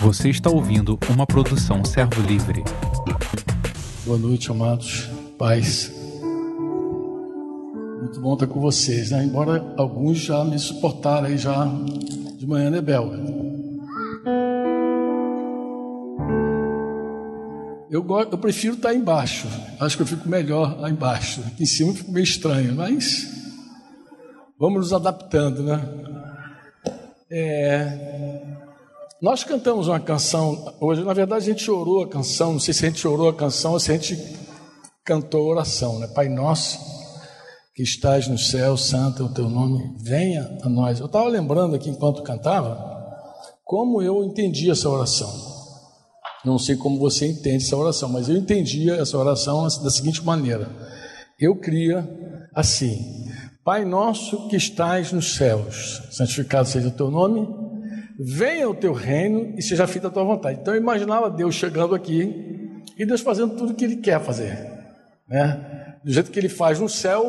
Você está ouvindo uma produção Servo Livre. Boa noite, amados. Paz. Muito bom estar com vocês, né? Embora alguns já me suportaram aí já de manhã, né, Bel? Eu, eu prefiro estar embaixo. Acho que eu fico melhor lá embaixo. Em cima eu fico meio estranho, mas vamos nos adaptando, né? É, nós cantamos uma canção hoje. Na verdade, a gente chorou a canção. Não sei se a gente chorou a canção ou se a gente cantou a oração, né? Pai nosso que estás no céu, santo é o teu nome, venha a nós. Eu estava lembrando aqui enquanto cantava como eu entendi essa oração. Não sei como você entende essa oração, mas eu entendia essa oração da seguinte maneira: eu cria assim: Pai nosso que estás nos céus, santificado seja o teu nome, venha o teu reino e seja feita a tua vontade. Então eu imaginava Deus chegando aqui e Deus fazendo tudo o que Ele quer fazer, né? Do jeito que Ele faz no céu,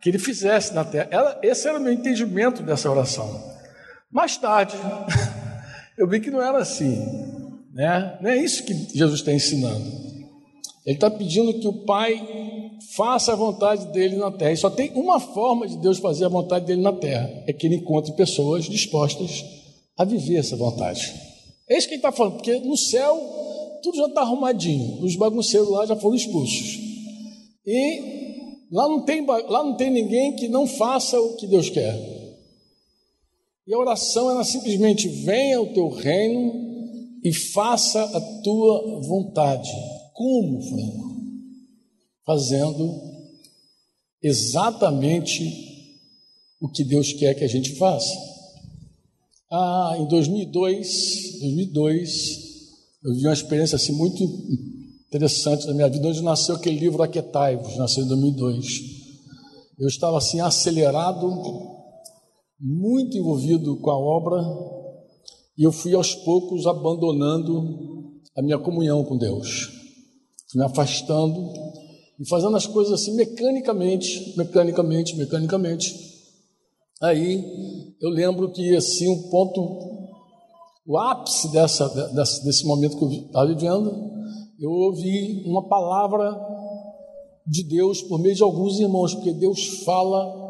que Ele fizesse na terra. esse era o meu entendimento dessa oração. Mais tarde, eu vi que não era assim. Né? Não é isso que Jesus está ensinando. Ele está pedindo que o Pai faça a vontade dele na terra. E só tem uma forma de Deus fazer a vontade dele na terra: é que ele encontre pessoas dispostas a viver essa vontade. É isso que ele está falando, porque no céu tudo já está arrumadinho, os bagunceiros lá já foram expulsos. E lá não, tem, lá não tem ninguém que não faça o que Deus quer. E a oração era simplesmente: venha o teu reino e faça a tua vontade. Como, Franco? Fazendo exatamente o que Deus quer que a gente faça. Ah, em 2002, 2002, eu vi uma experiência assim muito interessante na minha vida, onde nasceu aquele livro Aquetai-vos, nasceu em 2002. Eu estava assim acelerado, muito envolvido com a obra, e eu fui aos poucos abandonando a minha comunhão com Deus, fui me afastando e fazendo as coisas assim mecanicamente, mecanicamente, mecanicamente. Aí eu lembro que assim um ponto, o ápice dessa, dessa desse momento que eu estava vivendo, eu ouvi uma palavra de Deus por meio de alguns irmãos, porque Deus fala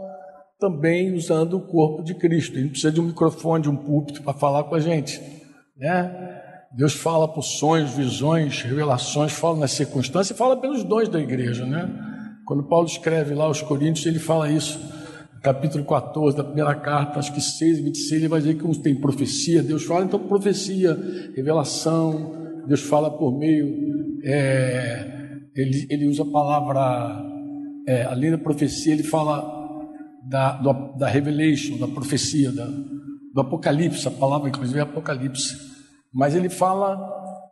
também usando o corpo de Cristo. Ele não precisa de um microfone, de um púlpito para falar com a gente, né? Deus fala por sonhos, visões, revelações, fala nas circunstâncias, fala pelos dons da igreja, né? Quando Paulo escreve lá aos Coríntios, ele fala isso, capítulo 14 da primeira carta, acho que 6 e 26, ele vai dizer que uns tem profecia, Deus fala, então profecia, revelação, Deus fala por meio, é, ele, ele usa a palavra, é, além da profecia, ele fala da, do, da revelation, da profecia, da, do Apocalipse, a palavra inclusive é Apocalipse. Mas ele fala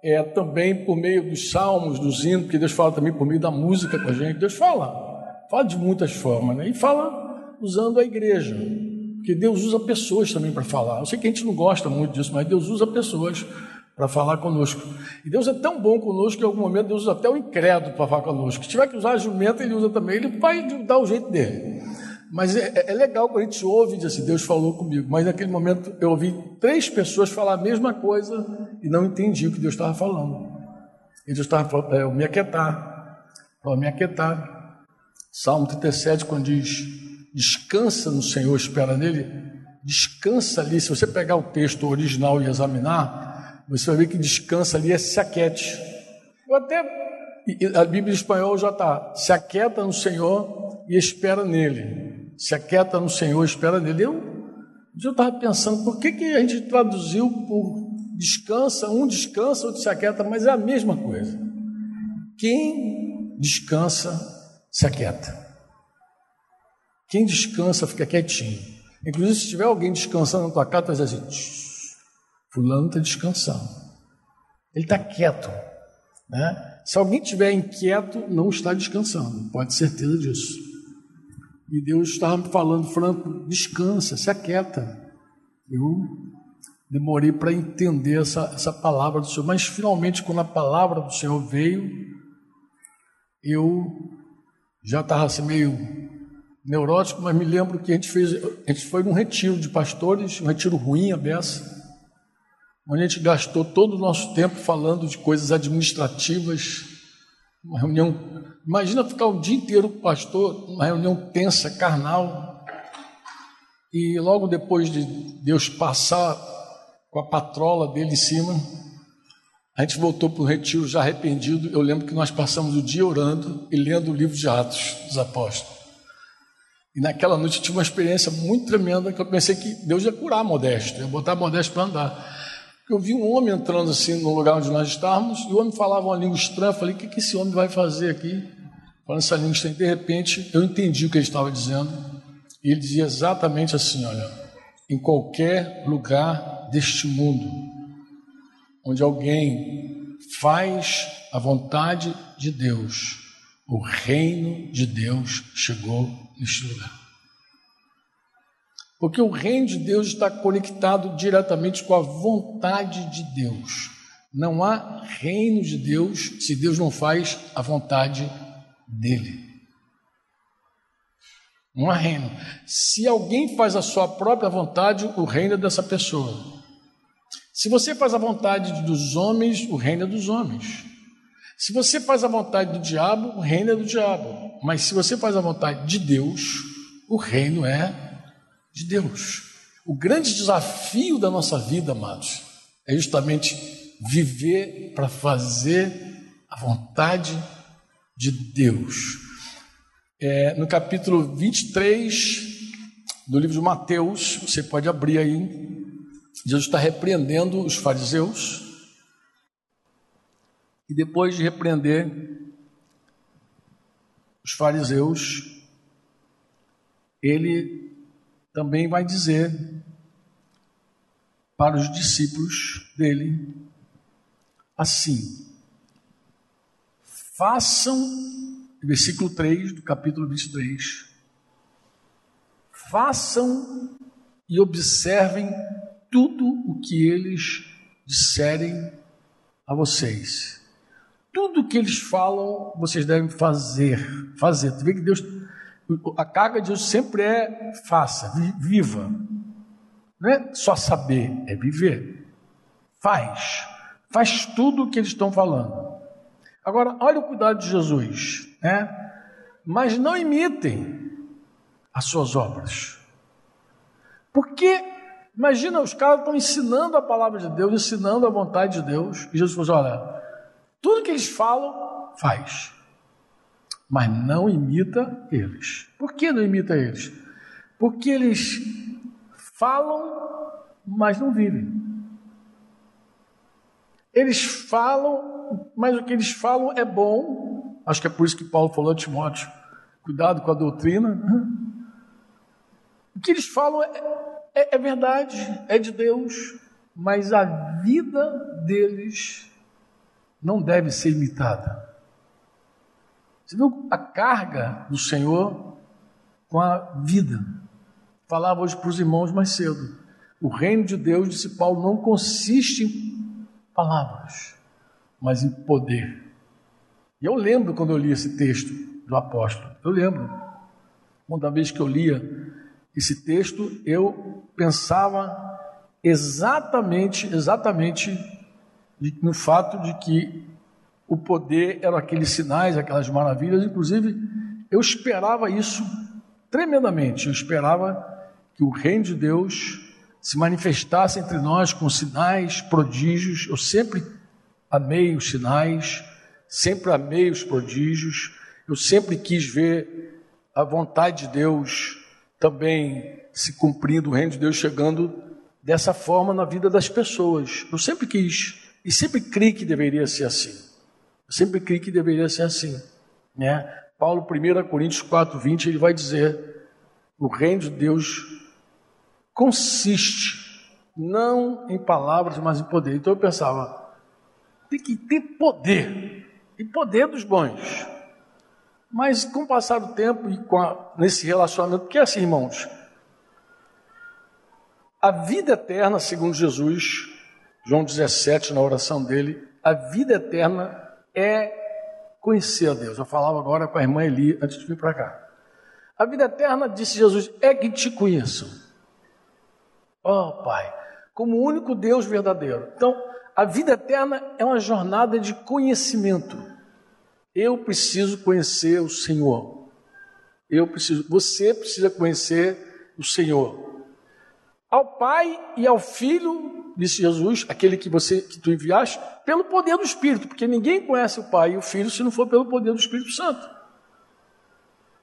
é, também por meio dos salmos, dos hinos, porque Deus fala também por meio da música com a gente. Deus fala, fala de muitas formas, né? E fala usando a igreja, porque Deus usa pessoas também para falar. Eu sei que a gente não gosta muito disso, mas Deus usa pessoas para falar conosco. E Deus é tão bom conosco que em algum momento Deus usa até o incrédulo para falar conosco. Se tiver que usar a jumenta, ele usa também, ele vai dar o jeito dele. Mas é, é, é, legal quando a gente ouve e diz assim, Deus falou comigo. Mas naquele momento eu ouvi três pessoas falar a mesma coisa e não entendi o que Deus estava falando. E Deus estava falando para eu me aquietar, para me aquietar. Salmo 37, quando diz, descansa no Senhor, espera nele, descansa ali. Se você pegar o texto original e examinar, você vai ver que descansa ali é se aquiete. Eu até, a Bíblia em espanhol já está, se aquieta no Senhor e espera nele se aquieta no Senhor, espera nele. Eu, eu estava pensando, por que, que a gente traduziu por descansa, um descansa, outro se aquieta, mas é a mesma coisa. Quem descansa, se aquieta. Quem descansa, fica quietinho. Inclusive, se tiver alguém descansando na tua casa, tu vai dizer assim: Fulano está descansando. Ele está quieto. Né? Se alguém estiver inquieto, não está descansando, pode ter certeza disso. E Deus estava me falando, Franco, descansa, se aquieta. Eu demorei para entender essa, essa palavra do Senhor, mas finalmente, quando a palavra do Senhor veio, eu já estava assim meio neurótico, mas me lembro que a gente fez, a gente foi num retiro de pastores, um retiro ruim, a beça. onde a gente gastou todo o nosso tempo falando de coisas administrativas, uma reunião. Imagina ficar o dia inteiro com o pastor, uma reunião tensa, carnal, e logo depois de Deus passar com a patrola dele em cima, a gente voltou para o retiro já arrependido. Eu lembro que nós passamos o dia orando e lendo o livro de Atos dos Apóstolos. E naquela noite eu tive uma experiência muito tremenda que eu pensei que Deus ia curar Modesto, ia botar Modesto para andar. Eu vi um homem entrando assim no lugar onde nós estávamos, e o homem falava uma língua estranha. Eu falei: o que, que esse homem vai fazer aqui? Falando essa língua estranha. De repente, eu entendi o que ele estava dizendo. E ele dizia exatamente assim: olha, em qualquer lugar deste mundo, onde alguém faz a vontade de Deus, o reino de Deus chegou neste lugar. Porque o reino de Deus está conectado diretamente com a vontade de Deus. Não há reino de Deus se Deus não faz a vontade dele. Não há reino. Se alguém faz a sua própria vontade, o reino é dessa pessoa. Se você faz a vontade dos homens, o reino é dos homens. Se você faz a vontade do diabo, o reino é do diabo. Mas se você faz a vontade de Deus, o reino é de Deus. O grande desafio da nossa vida, amados, é justamente viver para fazer a vontade de Deus. É, no capítulo 23 do livro de Mateus, você pode abrir aí, Jesus está repreendendo os fariseus, e depois de repreender os fariseus, ele também vai dizer para os discípulos dele assim: façam, versículo 3 do capítulo 23, façam e observem tudo o que eles disserem a vocês. Tudo que eles falam, vocês devem fazer. Fazer. Tu vê que Deus a carga de Deus sempre é faça, viva. Não é só saber, é viver. Faz. Faz tudo o que eles estão falando. Agora, olha o cuidado de Jesus, né? Mas não imitem as suas obras. Porque, imagina, os caras estão ensinando a palavra de Deus, ensinando a vontade de Deus, e Jesus falou: assim, olha, tudo que eles falam, faz mas não imita eles. Por que não imita eles? Porque eles falam, mas não vivem. Eles falam, mas o que eles falam é bom. Acho que é por isso que Paulo falou a Timóteo: cuidado com a doutrina. O que eles falam é, é, é verdade, é de Deus, mas a vida deles não deve ser imitada. Você viu a carga do Senhor com a vida? Falava hoje para os irmãos mais cedo. O reino de Deus, disse Paulo, não consiste em palavras, mas em poder. E eu lembro quando eu li esse texto do apóstolo. Eu lembro. Uma vez que eu lia esse texto, eu pensava exatamente, exatamente no fato de que o poder eram aqueles sinais, aquelas maravilhas. Inclusive, eu esperava isso tremendamente. Eu esperava que o reino de Deus se manifestasse entre nós com sinais, prodígios. Eu sempre amei os sinais, sempre amei os prodígios. Eu sempre quis ver a vontade de Deus também se cumprindo, o reino de Deus chegando dessa forma na vida das pessoas. Eu sempre quis e sempre criei que deveria ser assim. Eu sempre criei que deveria ser assim. Né? Paulo, 1 Coríntios 4, 20, ele vai dizer: o reino de Deus consiste não em palavras, mas em poder. Então eu pensava, tem que ter poder, e poder dos bons. Mas com o passar do tempo e a, nesse relacionamento, porque é assim, irmãos, a vida eterna, segundo Jesus, João 17, na oração dele, a vida eterna é conhecer a Deus. Eu falava agora com a irmã Eli antes de vir para cá. A vida eterna, disse Jesus, é que te conheçam. Oh, Pai, como o único Deus verdadeiro. Então, a vida eterna é uma jornada de conhecimento. Eu preciso conhecer o Senhor. Eu preciso, você precisa conhecer o Senhor. Ao Pai e ao Filho, disse Jesus, aquele que você que tu enviaste, pelo poder do Espírito, porque ninguém conhece o Pai e o Filho se não for pelo poder do Espírito Santo.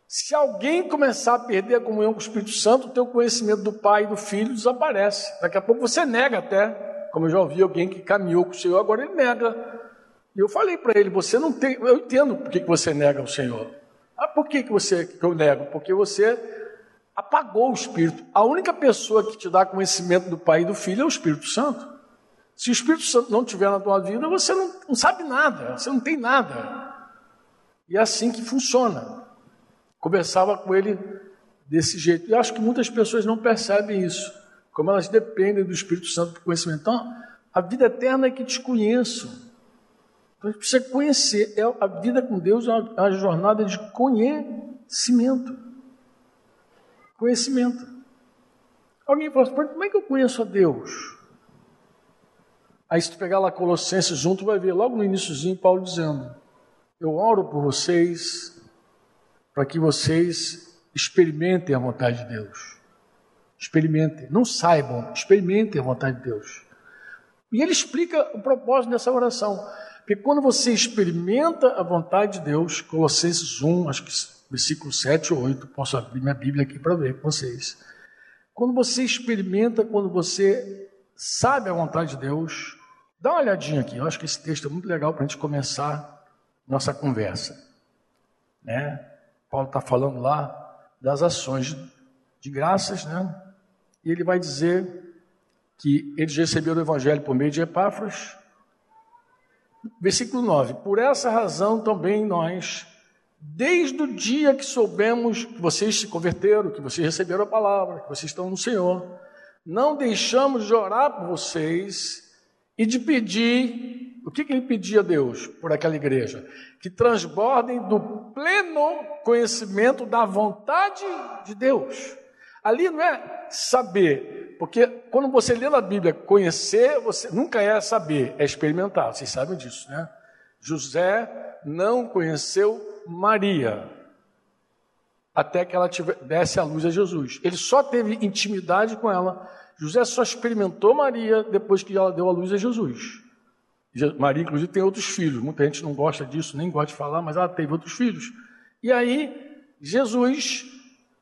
Se alguém começar a perder a comunhão com o Espírito Santo, o teu conhecimento do Pai e do Filho desaparece. Daqui a pouco você nega até, como eu já ouvi alguém que caminhou com o Senhor, agora ele nega. E eu falei para ele: você não tem. Eu entendo por que você nega o Senhor. Ah, por que, que, você, que eu nego? Porque você apagou o Espírito. A única pessoa que te dá conhecimento do Pai e do Filho é o Espírito Santo. Se o Espírito Santo não estiver na tua vida, você não, não sabe nada, você não tem nada. E é assim que funciona. Conversava com ele desse jeito. E acho que muitas pessoas não percebem isso, como elas dependem do Espírito Santo para conhecimento. Então, a vida eterna é que te conheço. Então gente precisa conhecer. É, a vida com Deus é uma, é uma jornada de conhecimento. Conhecimento. Alguém fala assim, como é que eu conheço a Deus? Aí se tu pegar lá Colossenses junto, vai ver logo no iníciozinho Paulo dizendo, eu oro por vocês para que vocês experimentem a vontade de Deus. Experimentem, não saibam, experimentem a vontade de Deus. E ele explica o propósito dessa oração. Porque quando você experimenta a vontade de Deus, Colossenses 1, acho que versículo 7 ou 8, posso abrir minha Bíblia aqui para ver com vocês. Quando você experimenta, quando você sabe a vontade de Deus, dá uma olhadinha aqui, eu acho que esse texto é muito legal para a gente começar nossa conversa. Né? Paulo está falando lá das ações de graças, né? E ele vai dizer que eles receberam o evangelho por meio de Epáfras, Versículo 9: Por essa razão também nós, desde o dia que soubemos que vocês se converteram, que vocês receberam a palavra, que vocês estão no Senhor, não deixamos de orar por vocês e de pedir. O que, que ele pedia a Deus por aquela igreja? Que transbordem do pleno conhecimento da vontade de Deus. Ali não é saber, porque quando você lê na Bíblia conhecer, você nunca é saber, é experimentar. Vocês sabem disso, né? José não conheceu Maria até que ela tive, desse a luz a Jesus. Ele só teve intimidade com ela. José só experimentou Maria depois que ela deu a luz a Jesus. Maria, inclusive, tem outros filhos. Muita gente não gosta disso, nem gosta de falar, mas ela teve outros filhos. E aí, Jesus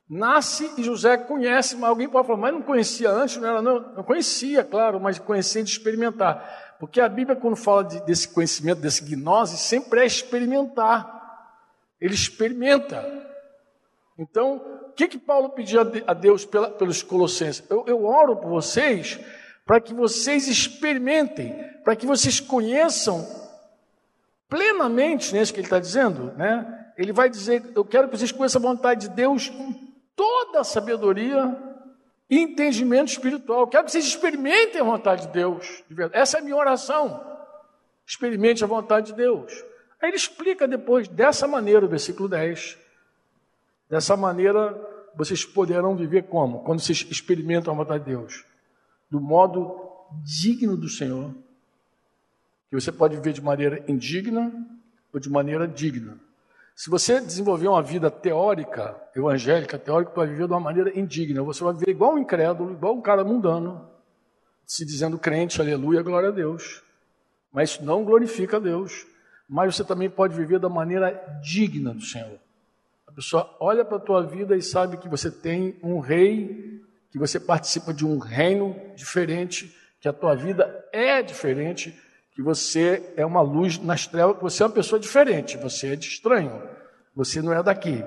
nasce e José conhece, mas alguém pode falar, mas não conhecia antes, não era, não, não conhecia, claro, mas conhecia de experimentar. Porque a Bíblia, quando fala de, desse conhecimento, desse gnose, sempre é experimentar. Ele experimenta. Então, o que, que Paulo pedia a Deus pela, pelos colossenses? Eu, eu oro por vocês para que vocês experimentem, para que vocês conheçam plenamente, nisso que ele está dizendo, né? Ele vai dizer: Eu quero que vocês conheçam a vontade de Deus toda a sabedoria entendimento espiritual. Quero que vocês experimentem a vontade de Deus. Essa é a minha oração. Experimente a vontade de Deus. Aí ele explica depois, dessa maneira, o versículo 10. Dessa maneira, vocês poderão viver como? Quando vocês experimentam a vontade de Deus. Do modo digno do Senhor. Que você pode viver de maneira indigna ou de maneira digna. Se você desenvolver uma vida teórica, evangélica, teórica, vai viver de uma maneira indigna. Você vai viver igual um incrédulo, igual um cara mundano, se dizendo crente, aleluia, glória a Deus. Mas isso não glorifica a Deus. Mas você também pode viver da maneira digna do Senhor. A pessoa olha para a tua vida e sabe que você tem um rei, que você participa de um reino diferente, que a tua vida é diferente, que você é uma luz nas trevas, que você é uma pessoa diferente, você é de estranho, você não é daqui.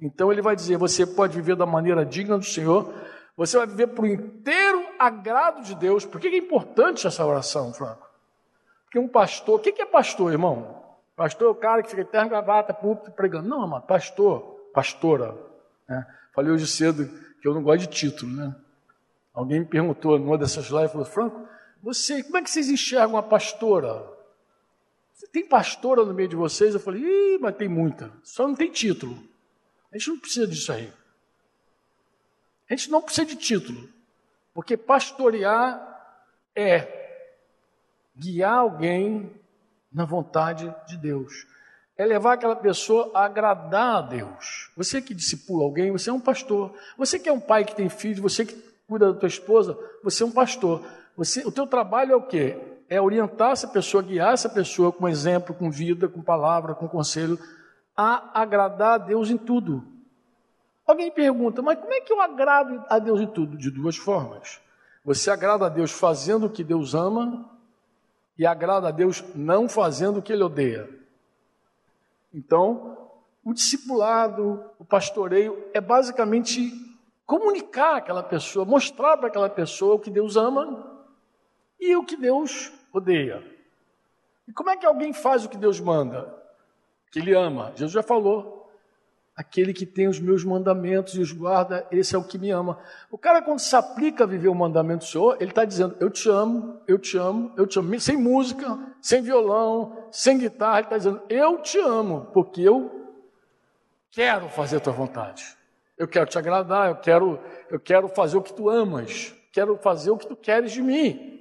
Então ele vai dizer: você pode viver da maneira digna do Senhor, você vai viver para o inteiro agrado de Deus. Por que é importante essa oração, Franco? Porque um pastor, o que é pastor, irmão? Pastor é o cara que fica terno, gravata, púlpito, pregando. Não, irmão, pastor, pastora. Né? Falei hoje cedo que eu não gosto de título, né? Alguém me perguntou numa dessas lives, falou, Franco, você, como é que vocês enxergam a pastora? Tem pastora no meio de vocês? Eu falei, Ih, mas tem muita. Só não tem título. A gente não precisa disso aí. A gente não precisa de título. Porque pastorear é guiar alguém na vontade de Deus. É levar aquela pessoa a agradar a Deus. Você que discipula alguém, você é um pastor. Você que é um pai que tem filhos, você que cuida da tua esposa, você é um pastor. Você, o teu trabalho é o quê? É orientar essa pessoa, guiar essa pessoa com exemplo, com vida, com palavra, com conselho, a agradar a Deus em tudo. Alguém pergunta, mas como é que eu agrado a Deus em tudo? De duas formas. Você agrada a Deus fazendo o que Deus ama e agrada a Deus não fazendo o que Ele odeia. Então, o discipulado, o pastoreio é basicamente comunicar àquela pessoa, mostrar para aquela pessoa o que Deus ama e o que Deus odeia. E como é que alguém faz o que Deus manda? Que ele ama. Jesus já falou. Aquele que tem os meus mandamentos e os guarda, esse é o que me ama. O cara, quando se aplica a viver o mandamento do Senhor, ele está dizendo: Eu te amo, eu te amo, eu te amo. Sem música, sem violão, sem guitarra, ele está dizendo: Eu te amo, porque eu quero fazer a tua vontade. Eu quero te agradar, eu quero, eu quero fazer o que tu amas, quero fazer o que tu queres de mim.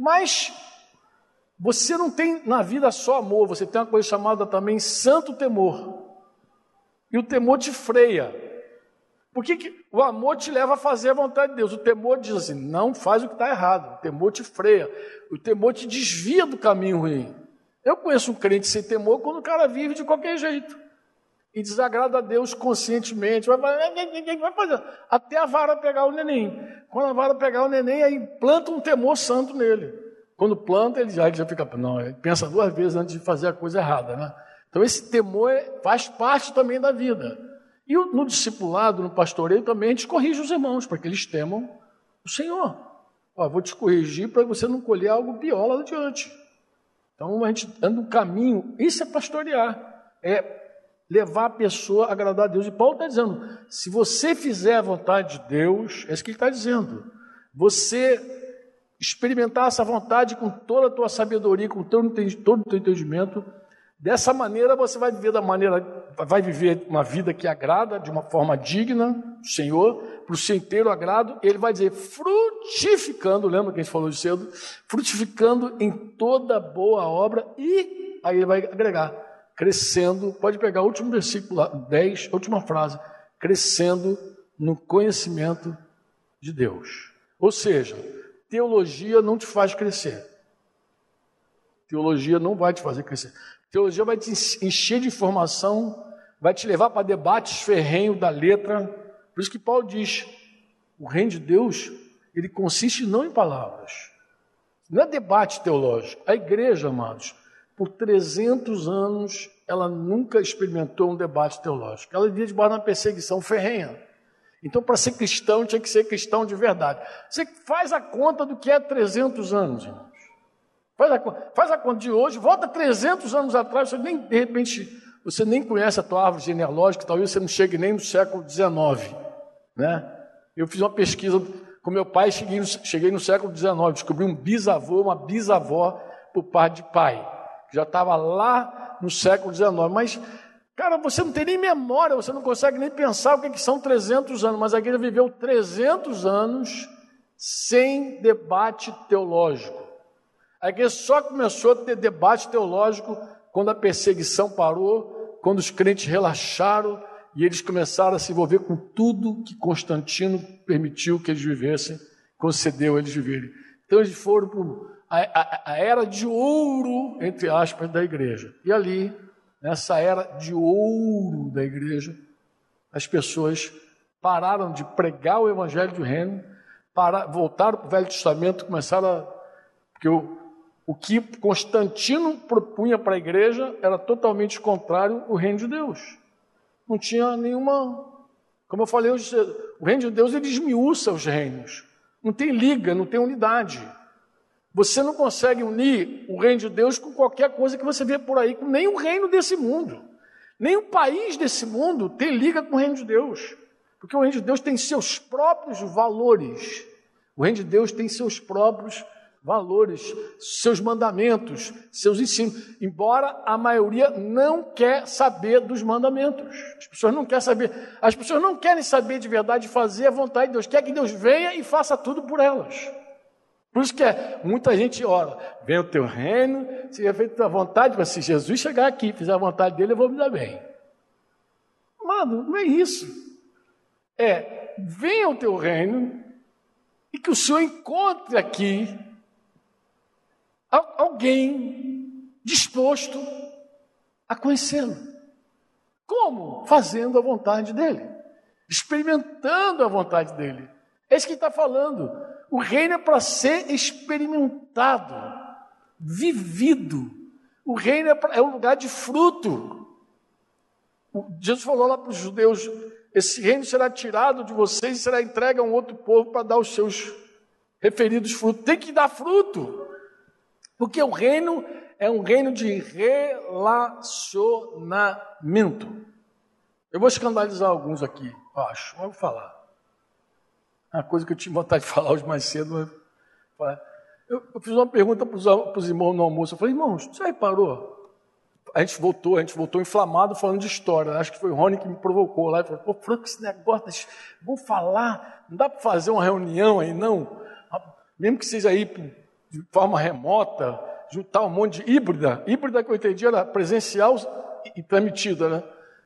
Mas você não tem na vida só amor, você tem uma coisa chamada também santo temor. E o temor te freia. Por que, que o amor te leva a fazer a vontade de Deus? O temor diz assim: não faz o que está errado. O temor te freia. O temor te desvia do caminho ruim. Eu conheço um crente sem temor quando o cara vive de qualquer jeito. E desagrada a Deus conscientemente. Vai, vai, fazer. Até a vara pegar o neném. Quando a vara pegar o neném, aí planta um temor santo nele. Quando planta, ele já, ele já fica. Não, ele pensa duas vezes antes de fazer a coisa errada, né? Então, esse temor é, faz parte também da vida. E no discipulado, no pastoreio, também a gente corrige os irmãos, para que eles temam o Senhor. Ó, vou te corrigir para você não colher algo pior lá adiante. Então, a gente anda um caminho, isso é pastorear, é levar a pessoa a agradar a Deus. E Paulo está dizendo: se você fizer a vontade de Deus, é isso que ele está dizendo. Você experimentar essa vontade com toda a tua sabedoria, com todo o teu entendimento, Dessa maneira você vai viver da maneira, vai viver uma vida que agrada de uma forma digna, Senhor, para o seu inteiro agrado. Ele vai dizer frutificando, lembra que a gente falou de cedo? Frutificando em toda boa obra e aí ele vai agregar, crescendo. Pode pegar o último versículo 10, a última frase, crescendo no conhecimento de Deus. Ou seja, teologia não te faz crescer. Teologia não vai te fazer crescer. Teologia vai te encher de informação, vai te levar para debates ferrenhos da letra. Por isso que Paulo diz: o reino de Deus, ele consiste não em palavras, não é debate teológico. A igreja, amados, por 300 anos, ela nunca experimentou um debate teológico. Ela vivia debaixo de uma perseguição ferrenha. Então, para ser cristão, tinha que ser cristão de verdade. Você faz a conta do que é 300 anos, irmão. Faz a, faz a conta de hoje, volta 300 anos atrás, você nem, de repente, você nem conhece a tua árvore genealógica, talvez você não chegue nem no século XIX. Né? Eu fiz uma pesquisa com meu pai, cheguei cheguei no século XIX, descobri um bisavô, uma bisavó por parte de pai, já estava lá no século XIX. Mas, cara, você não tem nem memória, você não consegue nem pensar o que, é que são 300 anos, mas a igreja viveu 300 anos sem debate teológico. A igreja só começou a ter debate teológico quando a perseguição parou, quando os crentes relaxaram e eles começaram a se envolver com tudo que Constantino permitiu que eles vivessem, concedeu eles viverem. Então eles foram para a, a, a era de ouro, entre aspas, da igreja. E ali, nessa era de ouro da igreja, as pessoas pararam de pregar o evangelho do reino, para, voltaram para o Velho Testamento, começaram a. Porque o, o que Constantino propunha para a igreja era totalmente contrário ao reino de Deus. Não tinha nenhuma. Como eu falei, o reino de Deus ele esmiuça os reinos. Não tem liga, não tem unidade. Você não consegue unir o reino de Deus com qualquer coisa que você vê por aí, com nenhum reino desse mundo. Nenhum país desse mundo tem liga com o reino de Deus. Porque o reino de Deus tem seus próprios valores. O reino de Deus tem seus próprios valores seus mandamentos, seus ensinos, embora a maioria não quer saber dos mandamentos. As pessoas não querem saber, as pessoas não querem saber de verdade fazer a vontade de Deus, quer que Deus venha e faça tudo por elas. Por isso que é, muita gente ora, vem o teu reino, seja feito a vontade, mas se Jesus chegar aqui, fizer a vontade dele, eu vou me dar bem. Mano, não é isso. É, venha o teu reino e que o Senhor encontre aqui alguém disposto a conhecê-lo. Como? Fazendo a vontade dele, experimentando a vontade dele. É isso que está falando. O reino é para ser experimentado, vivido. O reino é, pra, é um lugar de fruto. Jesus falou lá para os judeus: esse reino será tirado de vocês e será entregue a um outro povo para dar os seus referidos frutos. Tem que dar fruto, porque o reino é um reino de relacionamento. Eu vou escandalizar alguns aqui, acho, vamos falar. Uma coisa que eu tinha vontade de falar hoje mais cedo. Eu, eu fiz uma pergunta para os irmãos no almoço. Eu falei, irmãos, você reparou? A gente voltou, a gente voltou inflamado falando de história. Acho que foi o Rony que me provocou lá. Ele falou, pô, Franco, esse negócio, vamos falar, não dá para fazer uma reunião aí, não? Mesmo que seja aí de forma remota, juntar um monte de híbrida. Híbrida que eu entendi era presencial e transmitida, né?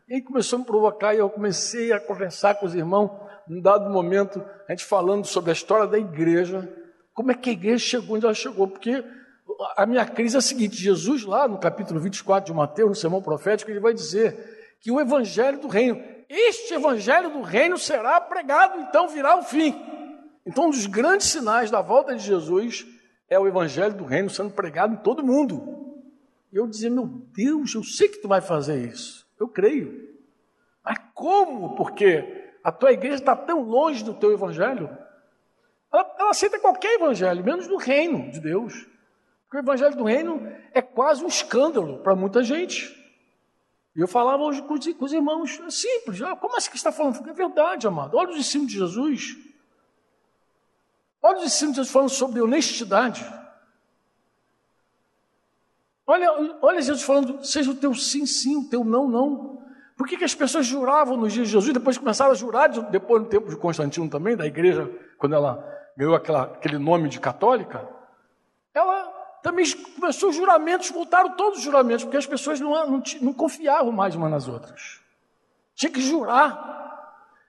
E começou a me provocar e eu comecei a conversar com os irmãos num dado momento, a gente falando sobre a história da igreja, como é que a igreja chegou onde ela chegou, porque a minha crise é a seguinte: Jesus, lá no capítulo 24 de Mateus, no sermão profético, ele vai dizer que o evangelho do reino, este evangelho do reino será pregado, então virá o fim. Então, um dos grandes sinais da volta de Jesus é o evangelho do reino sendo pregado em todo mundo. E eu dizia, meu Deus, eu sei que tu vai fazer isso. Eu creio. Mas como? Porque a tua igreja está tão longe do teu evangelho. Ela, ela aceita qualquer evangelho, menos do reino de Deus. Porque o evangelho do reino é quase um escândalo para muita gente. E eu falava hoje com os, com os irmãos, é simples, ah, como assim que está falando? É verdade, amado. Olha os ensinos de Jesus. Olha os ensinos de Jesus falando sobre honestidade. Olha, olha Jesus falando, seja o teu sim, sim, o teu não, não. Por que, que as pessoas juravam nos dias de Jesus, depois começaram a jurar, depois no tempo de Constantino também, da igreja, quando ela ganhou aquela, aquele nome de católica? Ela também começou os juramentos, voltaram todos os juramentos, porque as pessoas não, não, não confiavam mais umas nas outras. Tinha que jurar.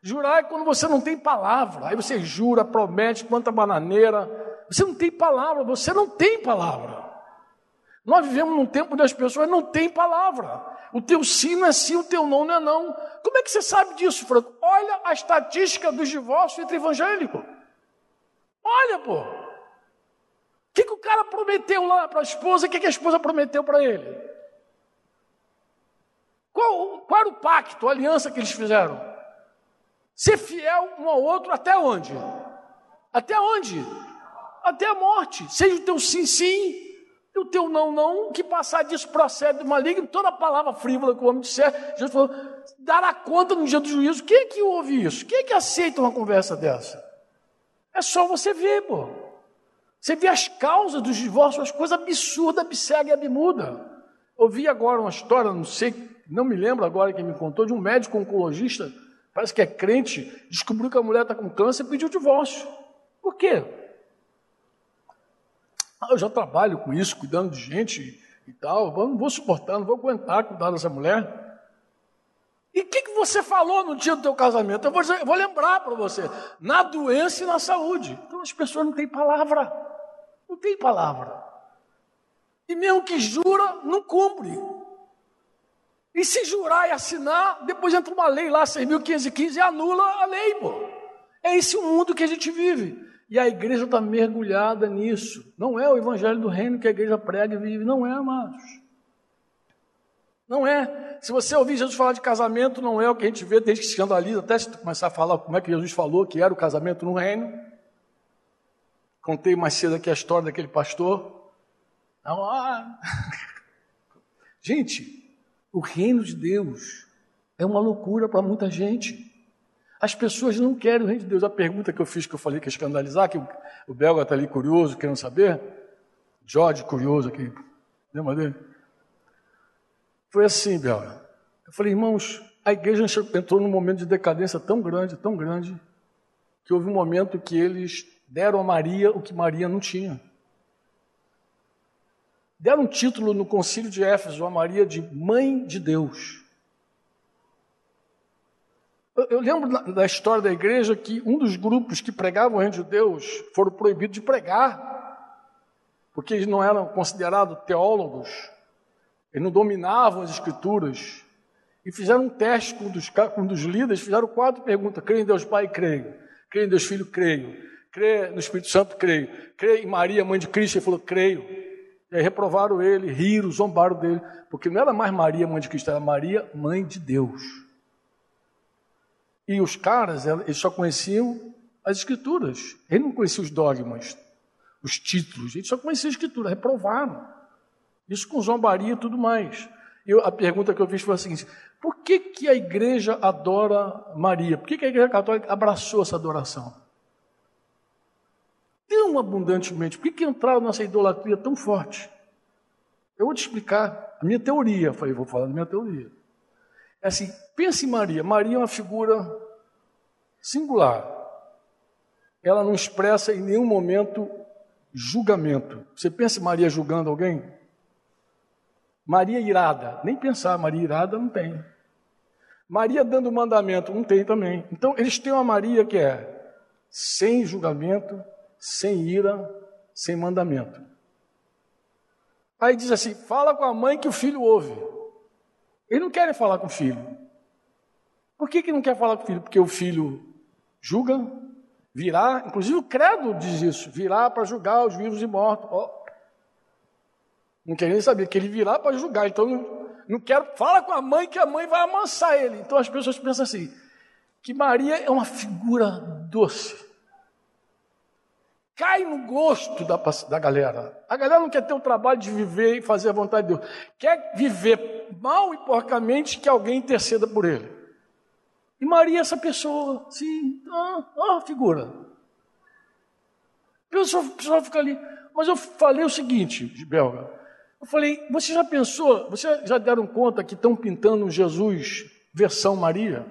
Jurar é quando você não tem palavra. Aí você jura, promete, planta bananeira. Você não tem palavra, você não tem palavra. Nós vivemos num tempo onde as pessoas não têm palavra. O teu sim não é sim, o teu não não é não. Como é que você sabe disso, Franco? Olha a estatística dos divórcios entre evangélicos. Olha, pô. O que, que o cara prometeu lá para a esposa? O que, que a esposa prometeu para ele? Qual, qual era o pacto, a aliança que eles fizeram? Ser fiel um ao outro até onde? Até onde? Até a morte. Seja o teu sim, sim, e o teu não, não, que passar disso procede do maligno, toda palavra frívola que o homem disser, Jesus falou, dará conta no dia do juízo. Quem é que ouve isso? Quem é que aceita uma conversa dessa? É só você ver, pô. Você vê as causas dos divórcios, as coisas absurdas, absegue e abmuda. Ouvi agora uma história, não sei, não me lembro agora quem me contou, de um médico oncologista, parece que é crente, descobriu que a mulher está com câncer e pediu divórcio. Por quê? Ah, eu já trabalho com isso, cuidando de gente e tal, eu não vou suportar, não vou aguentar cuidar dessa mulher. E o que, que você falou no dia do teu casamento? Eu vou, dizer, eu vou lembrar para você, na doença e na saúde. Então as pessoas não têm palavra, não tem palavra. E mesmo que jura, não cumpre. E se jurar e assinar, depois entra uma lei lá, 6.515, e anula a lei, pô. É esse o mundo que a gente vive. E a igreja está mergulhada nisso. Não é o evangelho do reino que a igreja prega e vive. Não é, amados. Não é. Se você ouvir Jesus falar de casamento, não é o que a gente vê desde que se escandaliza, até se começar a falar como é que Jesus falou que era o casamento no reino. Contei mais cedo aqui a história daquele pastor. Não, ah. Gente, o reino de Deus é uma loucura para muita gente. As pessoas não querem o reino de Deus. A pergunta que eu fiz, que eu falei que ia escandalizar, que o, belga está ali curioso, querendo saber, Jorge curioso aqui, lembra dele? Foi assim, belga. Eu falei, irmãos, a igreja entrou num momento de decadência tão grande, tão grande, que houve um momento que eles deram a Maria o que Maria não tinha. Deram um título no concílio de Éfeso a Maria de Mãe de Deus. Eu, eu lembro da história da igreja que um dos grupos que pregavam o reino de Deus foram proibidos de pregar, porque eles não eram considerados teólogos, eles não dominavam as escrituras. E fizeram um teste com um dos, com um dos líderes, fizeram quatro perguntas: creio em Deus Pai? Creio. Creio em Deus Filho? Creio. Creio no Espírito Santo? Creio. Creio em Maria, mãe de Cristo? Ele falou: creio. E aí reprovaram ele, riram, zombaram dele, porque não era mais Maria, mãe de Cristo, era Maria, mãe de Deus. E os caras, eles só conheciam as escrituras, eles não conheciam os dogmas, os títulos, eles só conheciam a escritura, reprovaram. Isso com zombaria e tudo mais. Eu, a pergunta que eu fiz foi a seguinte: por que, que a igreja adora Maria? Por que, que a igreja católica abraçou essa adoração? Tão abundantemente. Por que, que entraram nessa idolatria tão forte? Eu vou te explicar a minha teoria. Eu falei, vou falar da minha teoria. É assim, pense em Maria. Maria é uma figura singular. Ela não expressa em nenhum momento julgamento. Você pensa em Maria julgando alguém? Maria irada, nem pensar, Maria irada não tem. Maria dando mandamento, não tem também. Então, eles têm uma Maria que é sem julgamento, sem ira, sem mandamento. Aí diz assim: fala com a mãe que o filho ouve. Eles não querem falar com o filho. Por que, que não quer falar com o filho? Porque o filho julga, virá, inclusive o credo diz isso: virá para julgar os vivos e mortos. Oh, não quer nem saber que ele virá para julgar. Então não, não quero. Fala com a mãe que a mãe vai amansar ele. Então as pessoas pensam assim: que Maria é uma figura doce. Cai no gosto da, da galera. A galera não quer ter o trabalho de viver e fazer a vontade de Deus. Quer viver mal e porcamente que alguém interceda por ele. E Maria é essa pessoa, sim, ah, ah figura. A pessoa, fica ali. Mas eu falei o seguinte, Belga, eu falei, você já pensou, você já deram conta que estão pintando um Jesus versão Maria?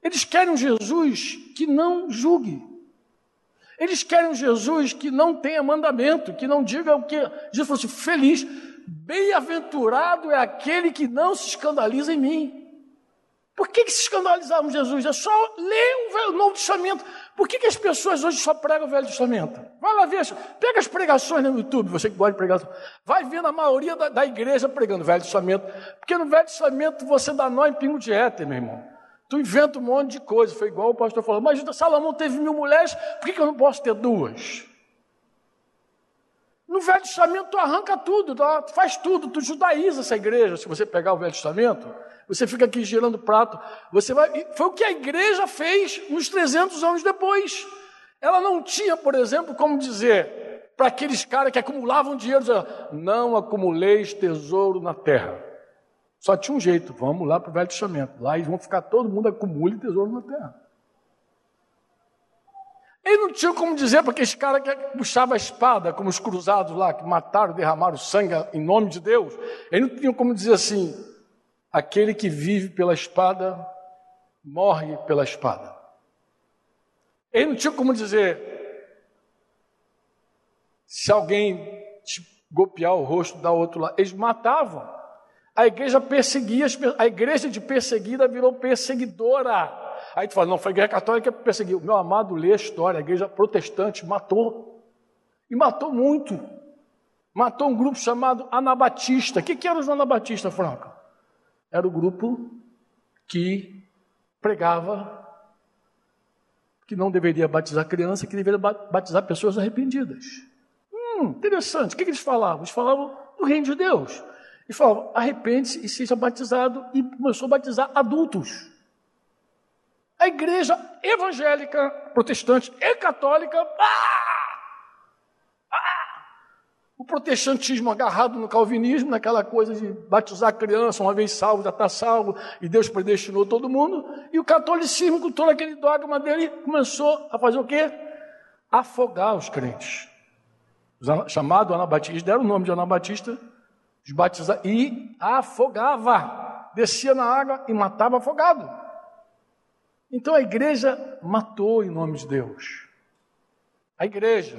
Eles querem um Jesus que não julgue. Eles querem um Jesus que não tenha mandamento, que não diga o que. Jesus falou assim: feliz, bem-aventurado é aquele que não se escandaliza em mim. Por que, que se escandalizavam Jesus? É só ler o Novo Testamento. Por que, que as pessoas hoje só pregam o Velho Testamento? Vai lá ver, pega as pregações no YouTube, você que gosta de pregar, vai vendo a maioria da, da igreja pregando o Velho Testamento, porque no Velho Testamento você dá nó em pingo de éter, meu irmão. Tu inventa um monte de coisa, foi igual o pastor falou, mas Salomão teve mil mulheres, por que, que eu não posso ter duas? No Velho Testamento tu arranca tudo, tu faz tudo, tu judaiza essa igreja, se você pegar o Velho Testamento, você fica aqui girando prato. Você vai. Foi o que a igreja fez nos 300 anos depois. Ela não tinha, por exemplo, como dizer para aqueles caras que acumulavam dinheiro, não acumuleis tesouro na terra. Só tinha um jeito, vamos lá para o Velho Testamento. Lá eles vão ficar, todo mundo acumule tesouro na terra. Ele não tinha como dizer para aqueles caras que puxavam a espada, como os cruzados lá, que mataram, derramaram sangue em nome de Deus. Ele não tinha como dizer assim: Aquele que vive pela espada, morre pela espada. Ele não tinha como dizer, se alguém golpear o rosto da outro lado, eles matavam. A igreja perseguia, a igreja de perseguida virou perseguidora. Aí tu fala, não, foi a igreja católica que perseguiu. Meu amado, lê a história, a igreja protestante matou. E matou muito. Matou um grupo chamado Anabatista. O que, que eram os Anabatistas, Franca? era o grupo que pregava que não deveria batizar criança, que deveria batizar pessoas arrependidas. Hum, interessante. O que, eles falavam? Eles falavam do reino de Deus. Eles falavam, arrepende-se e seja batizado, e começou a batizar adultos. A igreja evangélica, protestante e católica, ah! o protestantismo agarrado no calvinismo, naquela coisa de batizar a criança, uma vez salvo, já está salvo, e Deus predestinou todo mundo, e o catolicismo, com todo aquele dogma dele, começou a fazer o quê? Afogar os crentes. Chamado anabatistas, deram o nome de anabatista, os batizar, e afogava, descia na água e matava afogado. Então a igreja matou em nome de Deus. A igreja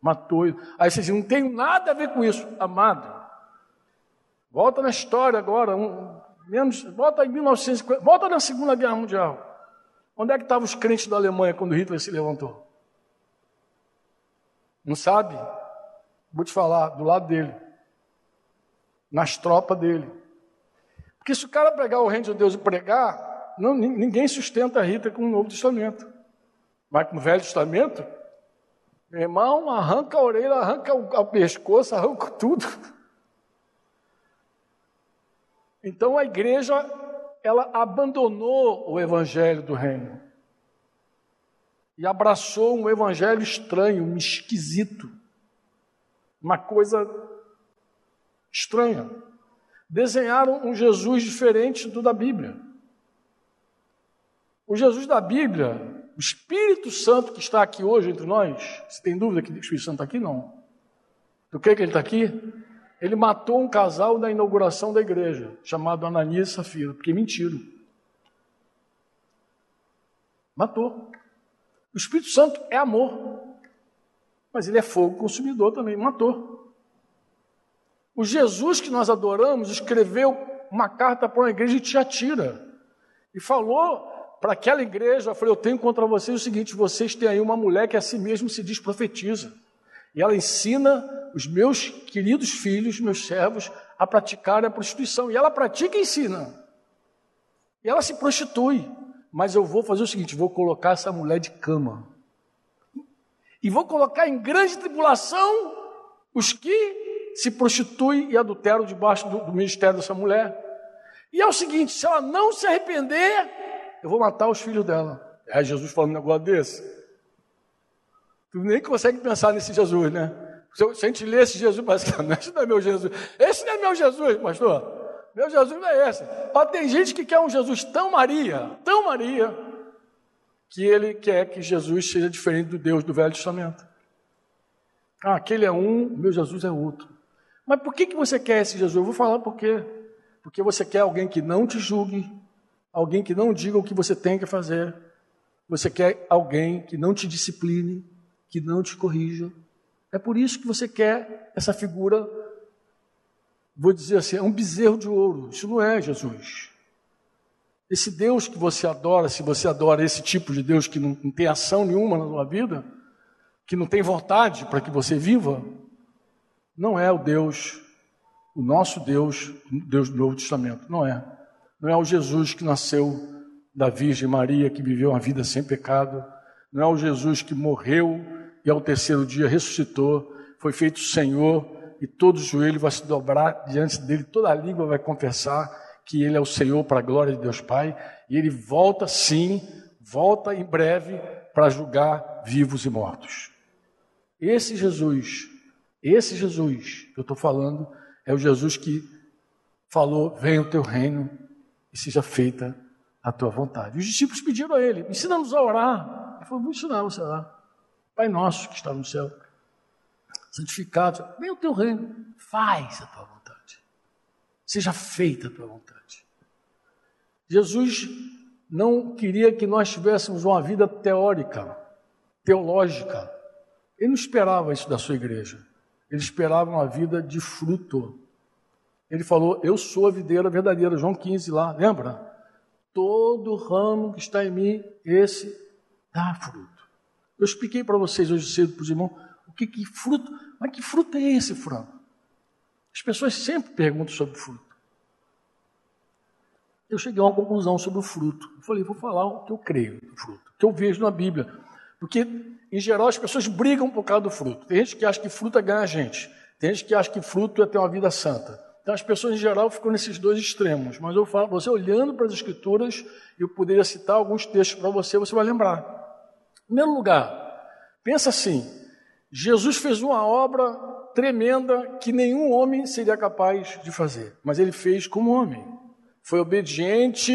matou. Aí você diz, não tem nada a ver com isso. Amado, volta na história agora, um, menos, volta em 1950, volta na Segunda Guerra Mundial. Onde é que estavam os crentes da Alemanha quando Hitler se levantou? Não sabe? Vou te falar, do lado dele. Nas tropas dele. Porque se o cara pregar o reino de Deus e pregar, não, ninguém sustenta a Rita com o Novo Testamento. Mas com o Velho Testamento, meu irmão, arranca a orelha, arranca o, o pescoço, arranca tudo. Então a igreja, ela abandonou o evangelho do reino e abraçou um evangelho estranho, um esquisito, uma coisa estranha. Desenharam um Jesus diferente do da Bíblia. O Jesus da Bíblia, o Espírito Santo que está aqui hoje entre nós, você tem dúvida que o Espírito Santo está aqui? Não. Do que, que ele está aqui? Ele matou um casal na inauguração da igreja, chamado Ananias e Safira, porque mentiram. Matou. O Espírito Santo é amor, mas ele é fogo consumidor também, matou. O Jesus que nós adoramos escreveu uma carta para uma igreja de Tiatira e falou para aquela igreja: eu eu tenho contra vocês o seguinte: vocês têm aí uma mulher que a si mesmo se diz profetiza, e ela ensina os meus queridos filhos, meus servos, a praticar a prostituição, e ela pratica e ensina, e ela se prostitui. Mas eu vou fazer o seguinte: vou colocar essa mulher de cama. E vou colocar em grande tribulação os que se prostituem e adulteram debaixo do, do ministério dessa mulher. E é o seguinte: se ela não se arrepender, eu vou matar os filhos dela. É Jesus falando um negócio desse. Tu nem consegue pensar nesse Jesus, né? Se a gente lê esse Jesus, não, esse não é meu Jesus. Esse não é meu Jesus, pastor. Meu Jesus não é esse. Mas tem gente que quer um Jesus tão Maria, tão Maria, que ele quer que Jesus seja diferente do Deus do Velho Testamento. Ah, aquele é um, meu Jesus é outro. Mas por que, que você quer esse Jesus? Eu vou falar por quê. Porque você quer alguém que não te julgue, alguém que não diga o que você tem que fazer. Você quer alguém que não te discipline, que não te corrija. É por isso que você quer essa figura vou dizer assim, é um bezerro de ouro. Isso não é Jesus. Esse Deus que você adora, se você adora esse tipo de Deus que não, não tem ação nenhuma na sua vida, que não tem vontade para que você viva, não é o Deus, o nosso Deus, Deus do Novo Testamento. Não é. Não é o Jesus que nasceu da Virgem Maria, que viveu uma vida sem pecado. Não é o Jesus que morreu e ao terceiro dia ressuscitou, foi feito Senhor e todo joelho vai se dobrar diante dele, toda a língua vai confessar que ele é o Senhor para a glória de Deus Pai, e ele volta sim, volta em breve para julgar vivos e mortos. Esse Jesus, esse Jesus que eu estou falando, é o Jesus que falou: Venha o teu reino e seja feita a tua vontade. Os discípulos pediram a ele: Ensina-nos a orar. Ele falou: Vou ensinar você orar. Pai nosso que está no céu santificado. Vem o teu reino, faz a tua vontade. Seja feita a tua vontade. Jesus não queria que nós tivéssemos uma vida teórica, teológica. Ele não esperava isso da sua igreja. Ele esperava uma vida de fruto. Ele falou: Eu sou a videira verdadeira. João 15 lá, lembra? Todo ramo que está em mim, esse dá fruto. Eu expliquei para vocês hoje cedo para os irmãos o que, que fruto. Mas que fruto é esse, frango? As pessoas sempre perguntam sobre fruto. Eu cheguei a uma conclusão sobre o fruto. Eu falei, vou falar o que eu creio do fruto, o que eu vejo na Bíblia. Porque, em geral, as pessoas brigam por causa do fruto. Tem gente que acha que fruto é ganhar gente. Tem gente que acha que fruto é ter uma vida santa. Então, as pessoas, em geral, ficam nesses dois extremos. Mas eu falo, você olhando para as Escrituras, eu poderia citar alguns textos para você, você vai lembrar. Em primeiro lugar, pensa assim: Jesus fez uma obra tremenda que nenhum homem seria capaz de fazer, mas ele fez como homem. Foi obediente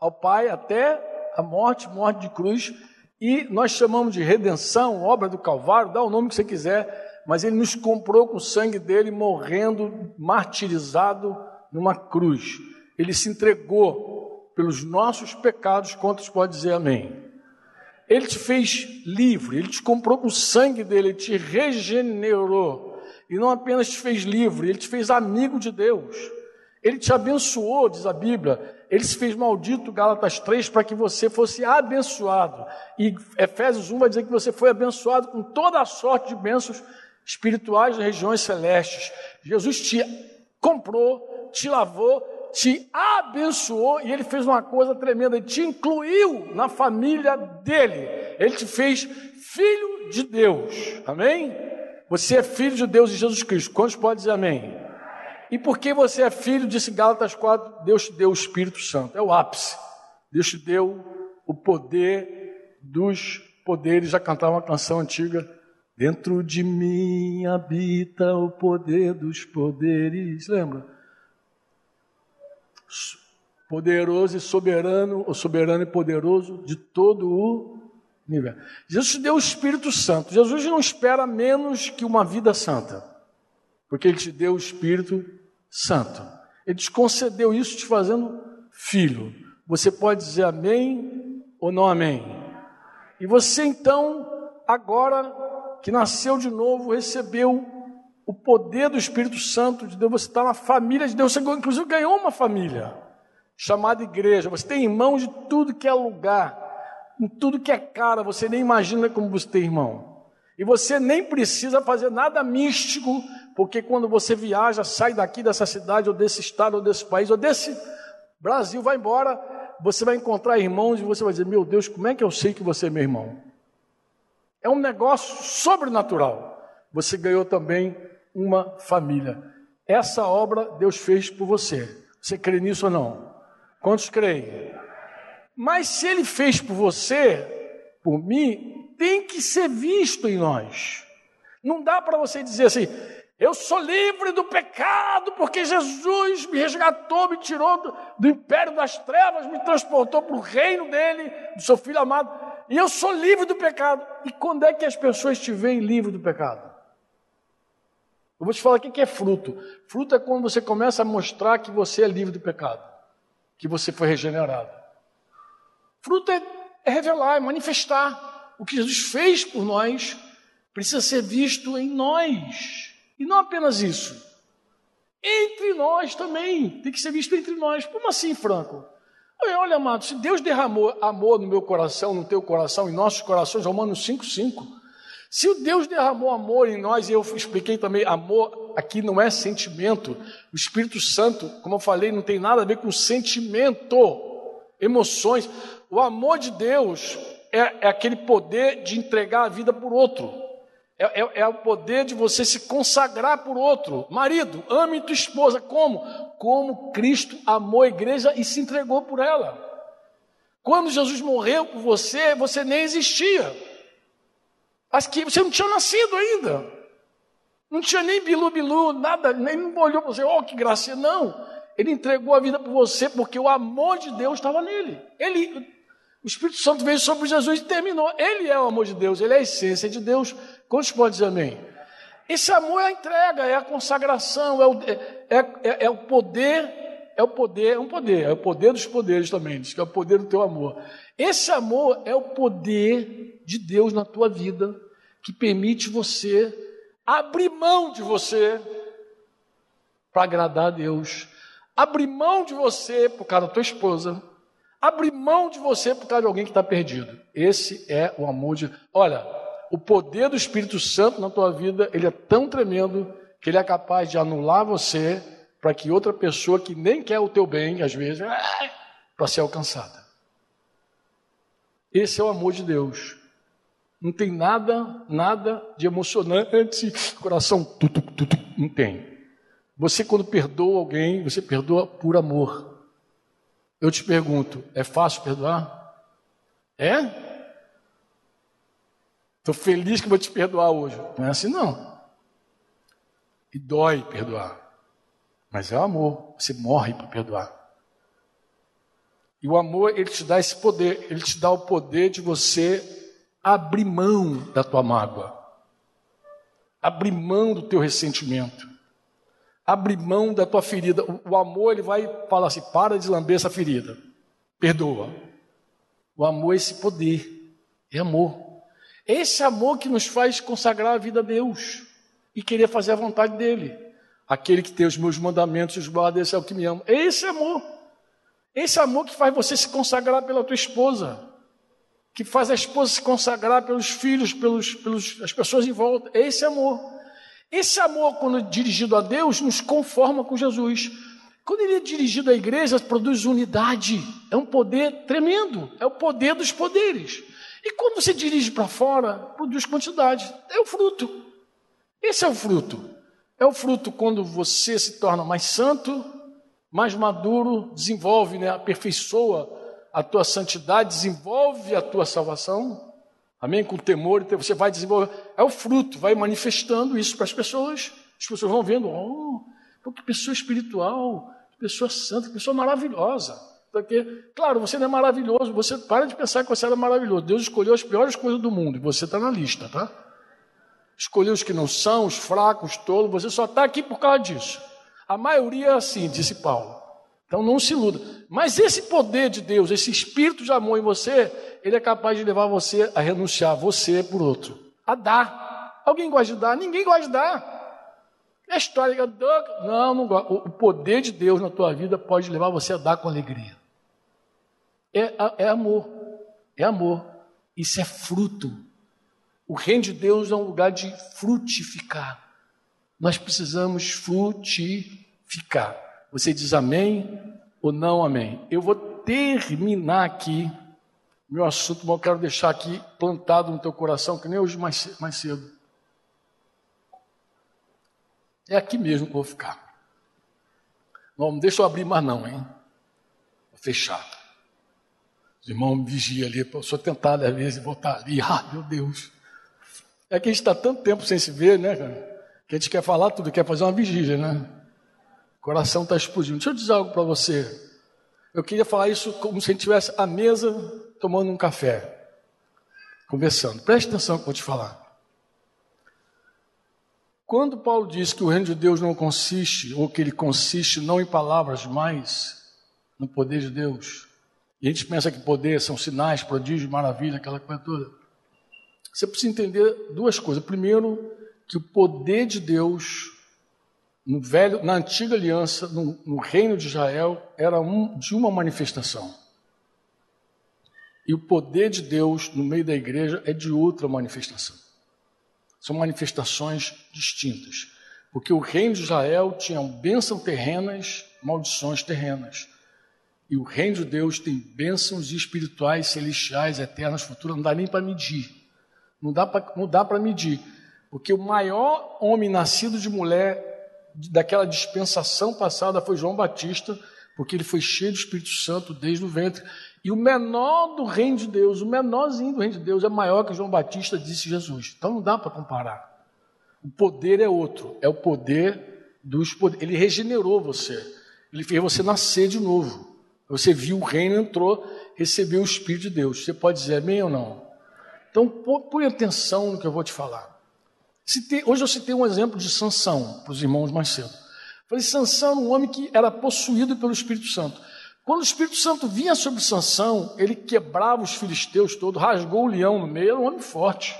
ao Pai até a morte, morte de cruz, e nós chamamos de redenção, obra do Calvário, dá o nome que você quiser, mas ele nos comprou com o sangue dele, morrendo, martirizado numa cruz. Ele se entregou pelos nossos pecados, quantos pode dizer amém? Ele te fez livre, ele te comprou com o sangue dele, ele te regenerou. E não apenas te fez livre, ele te fez amigo de Deus. Ele te abençoou, diz a Bíblia. Ele se fez maldito, Gálatas 3, para que você fosse abençoado. E Efésios 1 vai dizer que você foi abençoado com toda a sorte de bênçãos espirituais nas regiões celestes. Jesus te comprou, te lavou, te abençoou e ele fez uma coisa tremenda, ele te incluiu na família dele. Ele te fez filho de Deus. Amém? Você é filho de Deus e Jesus Cristo. Quantos podem dizer amém? E porque você é filho, disse Gálatas 4, Deus te deu o Espírito Santo. É o ápice. Deus te deu o poder dos poderes. Já cantava uma canção antiga. Dentro de mim habita o poder dos poderes. Lembra? Poderoso e soberano, ou soberano e poderoso de todo o universo. Jesus te deu o Espírito Santo. Jesus não espera menos que uma vida santa. Porque ele te deu o Espírito Santo. Ele te concedeu isso te fazendo filho. Você pode dizer amém ou não amém. E você então, agora que nasceu de novo, recebeu o poder do Espírito Santo de Deus, você está na família de Deus, você inclusive ganhou uma família chamada igreja. Você tem irmãos de tudo que é lugar, em tudo que é cara, você nem imagina como você tem irmão. E você nem precisa fazer nada místico, porque quando você viaja, sai daqui dessa cidade, ou desse estado, ou desse país, ou desse Brasil, vai embora, você vai encontrar irmãos e você vai dizer: Meu Deus, como é que eu sei que você é meu irmão? É um negócio sobrenatural. Você ganhou também uma família. Essa obra Deus fez por você. Você crê nisso ou não? Quantos creem? Mas se Ele fez por você, por mim, tem que ser visto em nós. Não dá para você dizer assim, eu sou livre do pecado porque Jesus me resgatou, me tirou do, do império das trevas, me transportou para o reino dele, do seu filho amado, e eu sou livre do pecado. E quando é que as pessoas te veem livre do pecado? Eu vou te falar o que é fruto. Fruto é quando você começa a mostrar que você é livre do pecado, que você foi regenerado. Fruto é, é revelar, é manifestar o que Jesus fez por nós precisa ser visto em nós. E não apenas isso. Entre nós também. Tem que ser visto entre nós. Como assim, Franco? Olha, amado, se Deus derramou amor no meu coração, no teu coração, em nossos corações, Romanos 5,5. Se o Deus derramou amor em nós, e eu expliquei também, amor aqui não é sentimento. O Espírito Santo, como eu falei, não tem nada a ver com sentimento, emoções. O amor de Deus é, é aquele poder de entregar a vida por outro. É, é, é, o poder de você se consagrar por outro. Marido, ame tua esposa. Como? Como Cristo amou a igreja e se entregou por ela. Quando Jesus morreu por você, você nem existia. Acho que você não tinha nascido ainda. Não tinha nem bilu-bilu, nada, nem olhou para você, oh que graça. Não. Ele entregou a vida por você porque o amor de Deus estava nele. Ele o Espírito Santo veio sobre Jesus e terminou. Ele é o amor de Deus, ele é a essência de Deus. Quantos podem dizer amém? Esse amor é a entrega, é a consagração, é o, é, é, é o poder, é o poder, é um poder, é o poder dos poderes também, diz que é o poder do teu amor. Esse amor é o poder de Deus na tua vida, que permite você abrir mão de você para agradar a Deus, abrir mão de você por causa da tua esposa, Abre mão de você por causa de alguém que está perdido. Esse é o amor de. Olha, o poder do Espírito Santo na tua vida, ele é tão tremendo que ele é capaz de anular você para que outra pessoa que nem quer o teu bem, às vezes, para ser alcançada. Esse é o amor de Deus. Não tem nada, nada de emocionante, coração, tutu, tutu, não tem. Você, quando perdoa alguém, você perdoa por amor. Eu te pergunto, é fácil perdoar? É? Estou feliz que vou te perdoar hoje. Não é assim, não. E dói perdoar. Mas é o amor. Você morre para perdoar. E o amor, ele te dá esse poder. Ele te dá o poder de você abrir mão da tua mágoa. Abrir mão do teu ressentimento abre mão da tua ferida. O, amor, ele vai falar assim: para de lamber essa ferida, perdoa. O amor é esse poder É amor. Esse amor que nos faz consagrar a vida a Deus e querer fazer a vontade dele. Aquele que tem os meus mandamentos e os guarda, esse é o que me ama. Esse amor. Esse amor que faz você se consagrar pela tua esposa, que faz a esposa se consagrar pelos filhos, pelos, pelos as pessoas em volta. Esse amor. Esse amor, quando dirigido a Deus, nos conforma com Jesus. Quando ele é dirigido à igreja, produz unidade. É um poder tremendo. É o poder dos poderes. E quando você dirige para fora, produz quantidade. É o fruto. Esse é o fruto. É o fruto quando você se torna mais santo, mais maduro, desenvolve, né, aperfeiçoa a tua santidade, desenvolve a tua salvação. Amém? Com temor, então você vai desenvolver. É o fruto, vai manifestando isso para as pessoas. As pessoas vão vendo, oh, que pessoa espiritual, que pessoa santa, que pessoa maravilhosa. Porque, claro, você não é maravilhoso, você para de pensar que você era maravilhoso. Deus escolheu as piores coisas do mundo e você está na lista, tá? Escolheu os que não são, os fracos, os tolos, você só está aqui por causa disso. A maioria é assim, disse Paulo. Então não se iluda. Mas esse poder de Deus, esse espírito de amor em você, ele é capaz de levar você a renunciar você por outro, a dar. Alguém gosta de dar? Ninguém gosta de dar. É história que. Não, não gosto. O poder de Deus na tua vida pode levar você a dar com alegria. É, é amor. É amor. Isso é fruto. O reino de Deus é um lugar de frutificar. Nós precisamos frutificar. Você diz amém ou não amém? Eu vou terminar aqui meu assunto, mas eu quero deixar aqui plantado no teu coração, que nem hoje mais, mais cedo. É aqui mesmo que eu vou ficar. Não, deixa eu abrir mais não, hein? Vou fechar. Os irmãos vigiam ali, eu sou tentado às vezes voltar ali. Ah, meu Deus. É que a gente está tanto tempo sem se ver, né, cara? Que a gente quer falar tudo, quer fazer uma vigília, né? O coração está explodindo. Deixa eu dizer algo para você. Eu queria falar isso como se a gente estivesse à mesa tomando um café, conversando. Preste atenção no que eu vou te falar. Quando Paulo diz que o reino de Deus não consiste, ou que ele consiste não em palavras, mas no poder de Deus, e a gente pensa que poder são sinais, prodígios, maravilha, aquela coisa toda. Você precisa entender duas coisas. Primeiro, que o poder de Deus no velho, na antiga aliança, no, no reino de Israel, era um, de uma manifestação. E o poder de Deus no meio da igreja é de outra manifestação. São manifestações distintas. Porque o reino de Israel tinha bênçãos terrenas, maldições terrenas. E o reino de Deus tem bênçãos espirituais, celestiais, eternas, futuras, não dá nem para medir. Não dá para medir. Porque o maior homem nascido de mulher daquela dispensação passada foi João Batista, porque ele foi cheio do Espírito Santo desde o ventre. E o menor do reino de Deus, o menorzinho do reino de Deus é maior que João Batista, disse Jesus. Então não dá para comparar. O poder é outro, é o poder dos poderes. Ele regenerou você, ele fez você nascer de novo. Você viu o reino, entrou, recebeu o Espírito de Deus. Você pode dizer amém ou não? Então põe atenção no que eu vou te falar. Citei, hoje eu citei um exemplo de Sansão para os irmãos mais cedo. Falei, Sansão era um homem que era possuído pelo Espírito Santo. Quando o Espírito Santo vinha sobre Sansão, ele quebrava os filisteus todos, rasgou o leão no meio, era um homem forte.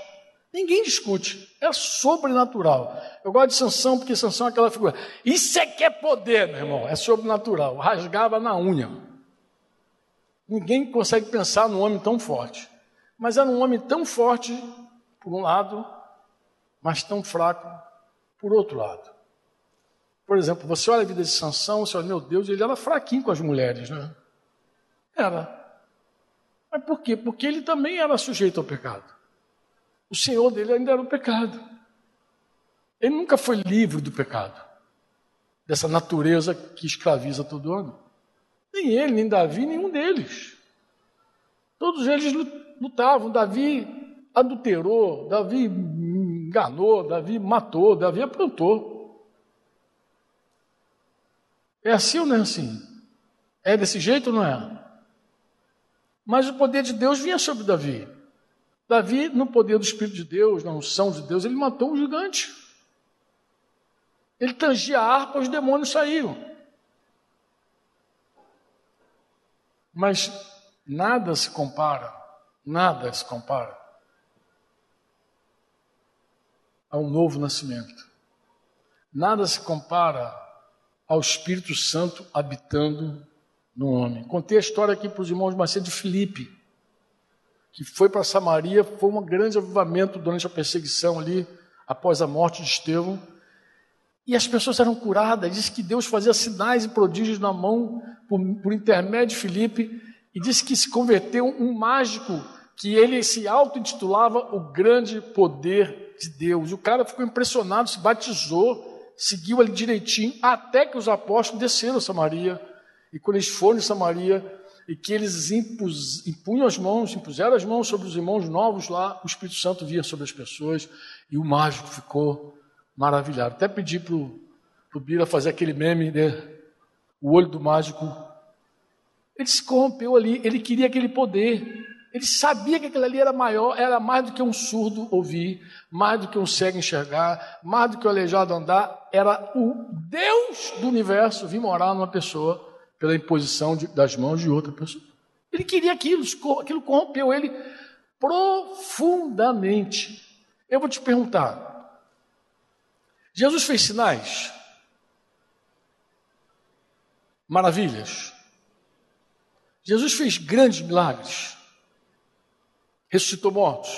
Ninguém discute, é sobrenatural. Eu gosto de Sansão porque Sansão é aquela figura. Isso é que é poder, meu irmão, é sobrenatural. Rasgava na unha. Ninguém consegue pensar num homem tão forte. Mas era um homem tão forte, por um lado, mas tão fraco, por outro lado. Por exemplo, você olha a vida de Sansão, você olha, meu Deus, ele era fraquinho com as mulheres, né? Era. Mas por quê? Porque ele também era sujeito ao pecado. O Senhor dele ainda era o pecado. Ele nunca foi livre do pecado, dessa natureza que escraviza todo homem. Nem ele, nem Davi, nenhum deles. Todos eles lutavam. Davi adulterou, Davi enganou, Davi matou, Davi aprontou. É assim ou não é assim? É desse jeito ou não é? Mas o poder de Deus vinha sobre Davi. Davi, no poder do Espírito de Deus, na unção de Deus, ele matou um gigante. Ele tangia a harpa, os demônios saíram. Mas nada se compara, nada se compara a um novo nascimento. Nada se compara ao Espírito Santo habitando no homem. Contei a história aqui para os irmãos Macedo de Filipe, que foi para Samaria, foi um grande avivamento durante a perseguição ali, após a morte de Estevão. E as pessoas eram curadas. Diz que Deus fazia sinais e prodígios na mão por, por intermédio de Filipe. E disse que se converteu um mágico que ele se auto-intitulava o grande poder de Deus. E o cara ficou impressionado, se batizou, seguiu ali direitinho, até que os apóstolos desceram a Samaria. E quando eles foram em Samaria, e que eles impus, impunham as mãos, impuseram as mãos sobre os irmãos novos lá, o Espírito Santo via sobre as pessoas, e o mágico ficou maravilhado. Até pedi para o Bira fazer aquele meme, né? o olho do mágico. Ele se corrompeu ali, ele queria aquele poder. Ele sabia que aquilo ali era maior, era mais do que um surdo ouvir, mais do que um cego enxergar, mais do que o aleijado andar. Era o Deus do universo vir morar numa pessoa pela imposição de, das mãos de outra pessoa. Ele queria aquilo, aquilo corrompeu ele profundamente. Eu vou te perguntar: Jesus fez sinais? Maravilhas? Jesus fez grandes milagres? Ressuscitou mortos?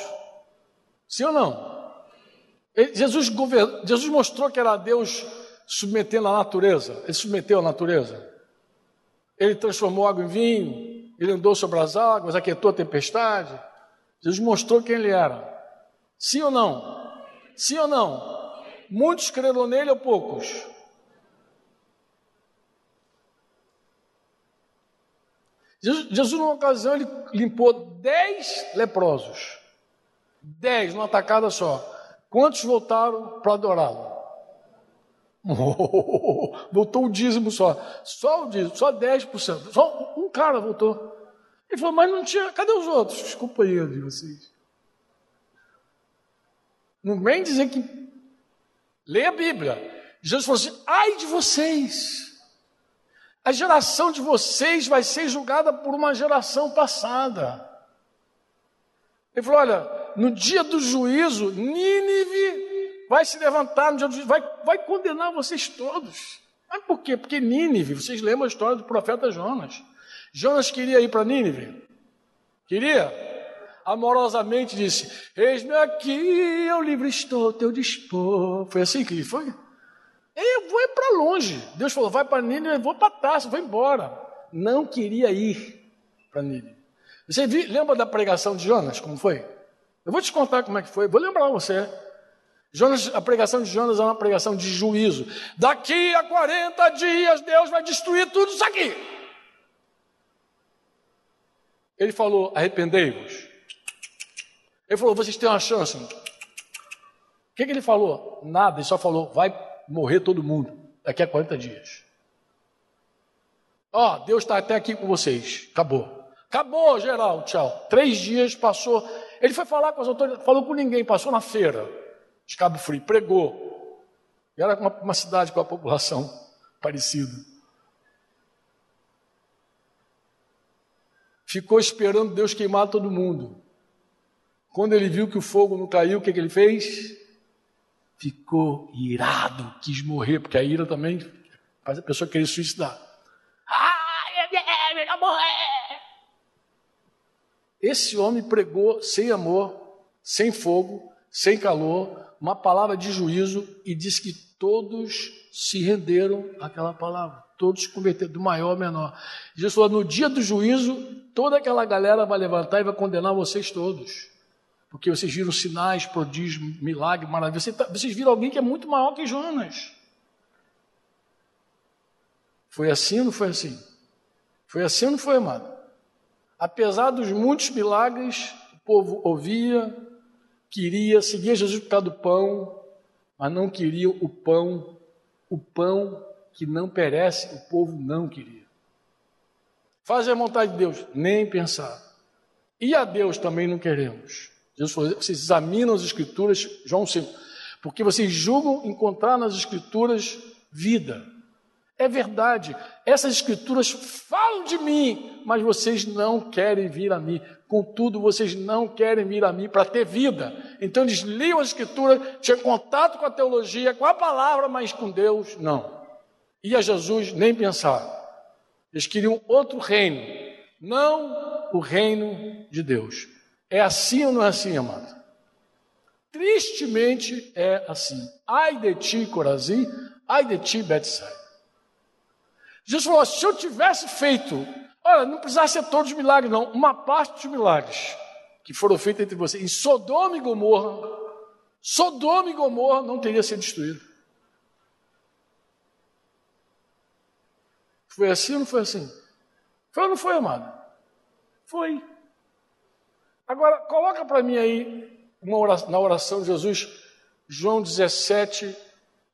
Sim ou não? Jesus, govern... Jesus mostrou que era Deus submetendo a natureza. Ele submeteu a natureza. Ele transformou água em vinho. Ele andou sobre as águas, aquietou a tempestade. Jesus mostrou quem ele era. Sim ou não? Sim ou não? Muitos creram nele ou poucos? Jesus, numa ocasião, ele limpou dez leprosos. Dez, numa tacada só. Quantos voltaram para adorá-lo? Voltou o dízimo só. Só o dízimo, só 10%. Só um cara voltou. Ele falou, mas não tinha. Cadê os outros? Desculpa aí de vocês. Não vem dizer que. Leia a Bíblia. Jesus falou assim: ai de vocês a geração de vocês vai ser julgada por uma geração passada. Ele falou: olha, no dia do juízo, Nínive vai se levantar, no dia do juízo, vai, vai condenar vocês todos. Mas por quê? Porque Nínive, vocês lembram a história do profeta Jonas. Jonas queria ir para Nínive? Queria? Amorosamente disse: Eis-me aqui, eu livre estou, teu dispor. Foi assim que foi? Eu vou para longe. Deus falou: vai para Nínive, eu vou para Tarso, vou embora. Não queria ir para Nínive. Você viu, lembra da pregação de Jonas, como foi? Eu vou te contar como é que foi, vou lembrar você. Jonas, a pregação de Jonas é uma pregação de juízo. Daqui a 40 dias Deus vai destruir tudo isso aqui. Ele falou: arrependei-vos. Ele falou: vocês têm uma chance. O que, que ele falou? Nada, ele só falou: vai morrer todo mundo daqui a 40 dias. Ó, oh, Deus está até aqui com vocês. Acabou. Acabou, geral. Tchau. Três dias passou. Ele foi falar com as autoridades, falou com ninguém, passou na feira de Cabo Frio, pregou. E era uma, uma cidade com a população parecida. Ficou esperando Deus queimar todo mundo. Quando ele viu que o fogo não caiu, o que, que ele fez? Ficou irado, quis morrer, porque a ira também faz a pessoa querer suicidar. Ah, eu morrer. Esse homem pregou sem amor, sem fogo, sem calor, uma palavra de juízo e disse que todos se renderam àquela palavra. Todos se converteram, do maior ao menor. Jesus falou: no dia do juízo, toda aquela galera vai levantar e vai condenar vocês todos porque vocês viram sinais, prodígios, milagres, maravilhas. Vocês, tá, vocês viram alguém que é muito maior que Jonas. Foi assim ou não foi assim? Foi assim ou não foi, amado? Apesar dos muitos milagres, o povo ouvia, queria, seguia Jesus por causa do pão, mas não queria o pão, o pão que não perece, o povo não queria. Fazer a vontade de Deus, nem pensar. E a Deus também não queremos. Jesus falou: vocês examinam as Escrituras, João 5, porque vocês julgam encontrar nas Escrituras vida. É verdade, essas Escrituras falam de mim, mas vocês não querem vir a mim. contudo vocês não querem vir a mim para ter vida. Então eles liam a Escritura, tinham contato com a teologia, com a palavra, mas com Deus, não. E a Jesus nem pensar. Eles queriam outro reino, não o reino de Deus. É assim ou não é assim, amado? Tristemente é assim. Ai de ti, Corazim, ai de ti, Betsaida. Jesus falou: se eu tivesse feito, olha, não precisasse ser todos os milagres, não, uma parte dos milagres que foram feitos entre vocês, em Sodoma e Gomorra, Sodoma e Gomorra não teria sido destruído. Foi assim ou não foi assim? Foi ou não foi, amado? Foi. Agora, coloca para mim aí, oração, na oração de Jesus, João 17,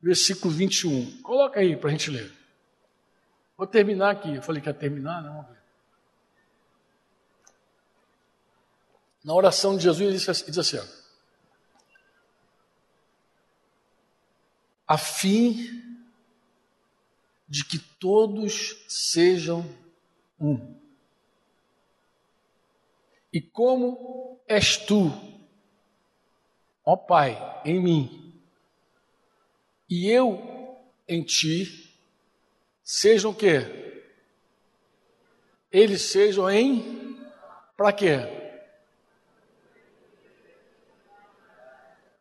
versículo 21. Coloca aí para a gente ler. Vou terminar aqui. Eu falei que ia terminar, não. Na oração de Jesus, ele diz assim: a fim de que todos sejam um. E como és tu, ó Pai, em mim, e eu em ti, sejam o quê? Eles sejam em para quê?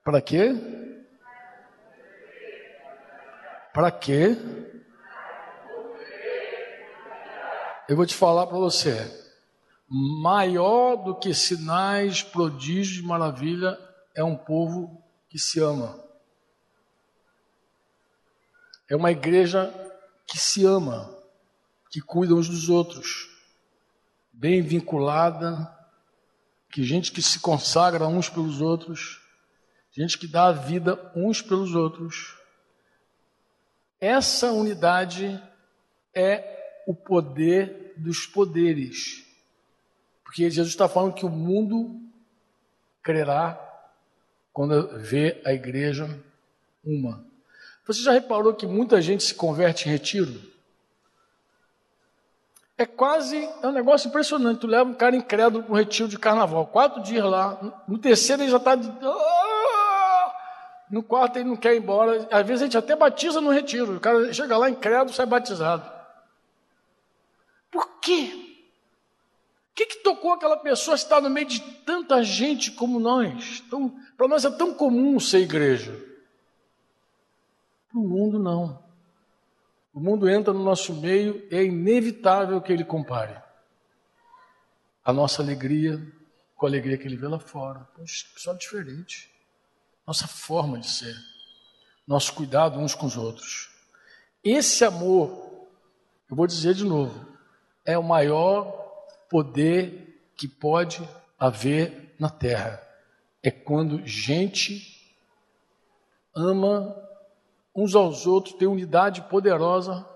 Para quê? Para quê? Eu vou te falar para você. Maior do que sinais, prodígios, maravilha é um povo que se ama. É uma igreja que se ama, que cuida uns dos outros, bem vinculada, que gente que se consagra uns pelos outros, gente que dá a vida uns pelos outros. Essa unidade é o poder dos poderes. Porque Jesus está falando que o mundo crerá quando vê a igreja uma. Você já reparou que muita gente se converte em retiro? É quase, é um negócio impressionante. Tu leva um cara incrédulo para um retiro de carnaval, quatro dias lá, no terceiro ele já está de... Ah! no quarto ele não quer ir embora. Às vezes a gente até batiza no retiro. O cara chega lá incrédulo, sai batizado. Por quê? Que, que tocou aquela pessoa estar no meio de tanta gente como nós? Para nós é tão comum ser igreja. Para o mundo, não. O mundo entra no nosso meio, é inevitável que ele compare a nossa alegria com a alegria que ele vê lá fora. Poxa, pessoal diferente. Nossa forma de ser, nosso cuidado uns com os outros. Esse amor, eu vou dizer de novo, é o maior poder que pode haver na terra. É quando gente ama uns aos outros, tem unidade poderosa,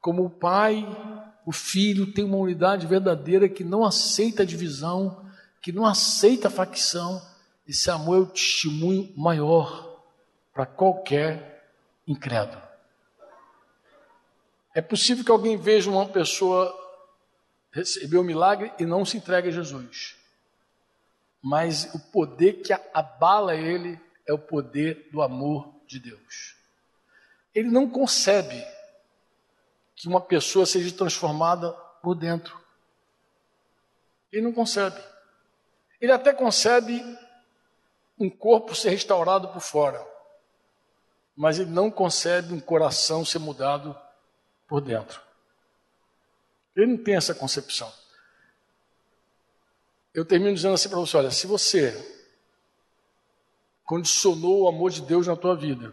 como o Pai, o Filho tem uma unidade verdadeira que não aceita divisão, que não aceita facção. Esse amor é o testemunho maior para qualquer incrédulo. É possível que alguém veja uma pessoa receber o milagre e não se entregue a Jesus. Mas o poder que abala ele é o poder do amor de Deus. Ele não concebe que uma pessoa seja transformada por dentro. Ele não concebe. Ele até concebe um corpo ser restaurado por fora, mas ele não concebe um coração ser mudado por dentro. Ele não tem essa concepção. Eu termino dizendo assim para você: olha, se você condicionou o amor de Deus na tua vida,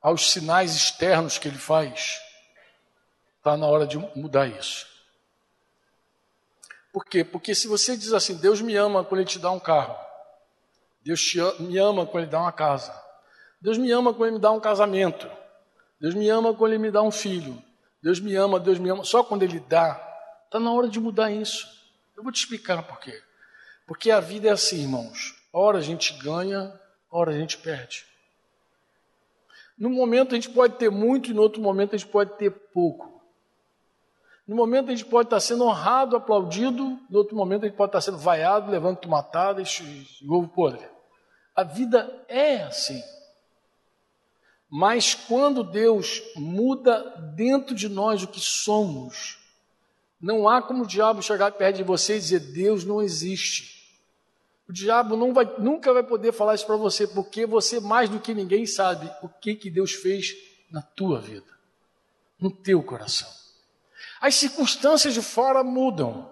aos sinais externos que ele faz, está na hora de mudar isso. Por quê? Porque se você diz assim, Deus me ama quando Ele te dá um carro, Deus me ama quando Ele dá uma casa, Deus me ama quando Ele me dá um casamento, Deus me ama quando Ele me dá um filho, Deus me ama, Deus me ama, só quando Ele dá, está na hora de mudar isso. Eu vou te explicar por quê. Porque a vida é assim, irmãos. Ora a gente ganha, ora a gente perde. Num momento a gente pode ter muito e no outro momento a gente pode ter pouco. No momento a gente pode estar sendo honrado, aplaudido, no outro momento a gente pode estar sendo vaiado, levando tomatada e ovo podre. A vida é assim. Mas quando Deus muda dentro de nós o que somos, não há como o diabo chegar perto de você e dizer Deus não existe. O diabo não vai, nunca vai poder falar isso para você, porque você mais do que ninguém sabe o que, que Deus fez na tua vida, no teu coração. As circunstâncias de fora mudam.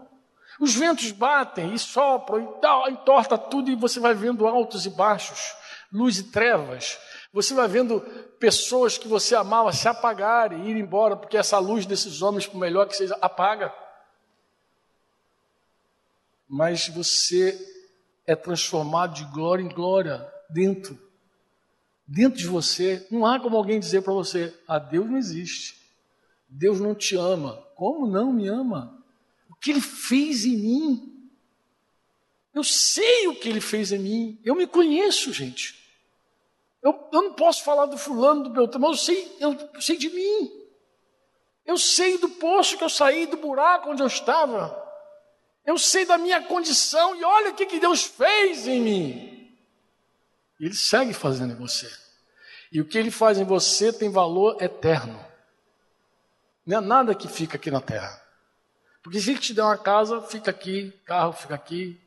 Os ventos batem e sopram e entorta tudo e você vai vendo altos e baixos, luz e trevas. Você vai vendo pessoas que você amava se apagarem e ir embora, porque essa luz desses homens, por melhor que seja, apaga. Mas você é transformado de glória em glória dentro. Dentro de você, não há como alguém dizer para você: ah, Deus não existe. Deus não te ama. Como não me ama? O que ele fez em mim? Eu sei o que ele fez em mim. Eu me conheço, gente. Eu, eu não posso falar do fulano, do Beltrano, mas eu sei, eu, sei de mim. Eu sei do poço que eu saí, do buraco onde eu estava. Eu sei da minha condição e olha o que, que Deus fez em mim. Ele segue fazendo em você. E o que ele faz em você tem valor eterno. Não é nada que fica aqui na terra. Porque se ele te der uma casa, fica aqui, carro fica aqui.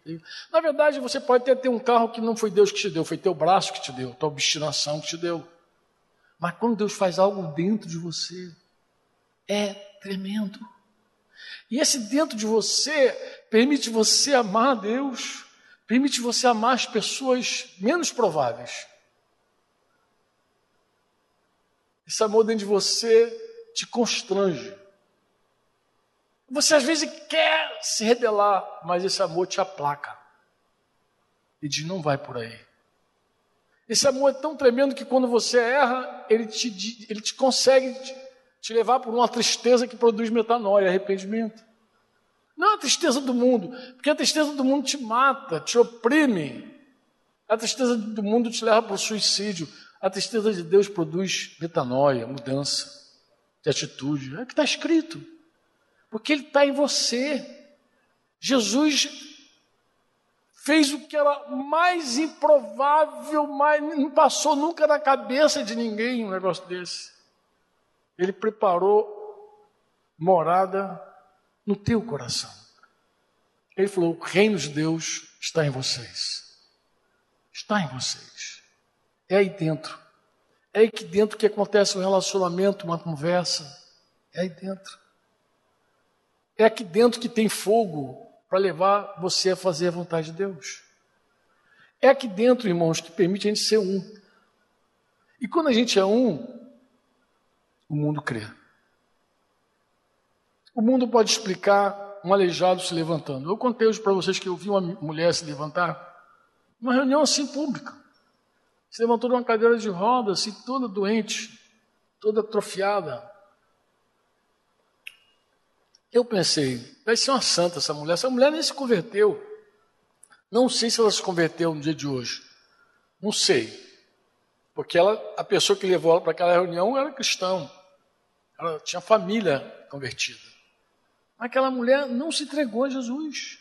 Na verdade, você pode até ter um carro que não foi Deus que te deu, foi teu braço que te deu, tua obstinação que te deu. Mas quando Deus faz algo dentro de você, é tremendo. E esse dentro de você permite você amar a Deus, permite você amar as pessoas menos prováveis. Esse amor dentro de você te constrange. Você às vezes quer se rebelar, mas esse amor te aplaca. E diz: não vai por aí. Esse amor é tão tremendo que quando você erra, ele te, ele te consegue te, te levar por uma tristeza que produz metanoia, arrependimento. Não é a tristeza do mundo, porque a tristeza do mundo te mata, te oprime. A tristeza do mundo te leva para o suicídio. A tristeza de Deus produz metanoia, mudança de atitude. É o que está escrito. Porque Ele está em você. Jesus fez o que era mais improvável, mais, não passou nunca na cabeça de ninguém um negócio desse. Ele preparou morada no teu coração. Ele falou: o reino de Deus está em vocês. Está em vocês. É aí dentro. É aí que dentro que acontece um relacionamento, uma conversa. É aí dentro. É aqui dentro que tem fogo para levar você a fazer a vontade de Deus. É aqui dentro, irmãos, que permite a gente ser um. E quando a gente é um, o mundo crê. O mundo pode explicar um aleijado se levantando. Eu contei hoje para vocês que eu vi uma mulher se levantar numa reunião assim pública. Se levantou de uma cadeira de rodas, assim, toda doente, toda atrofiada. Eu pensei, vai ser uma santa essa mulher. Essa mulher nem se converteu. Não sei se ela se converteu no dia de hoje. Não sei. Porque ela, a pessoa que levou ela para aquela reunião era cristão. Ela tinha família convertida. Aquela mulher não se entregou a Jesus.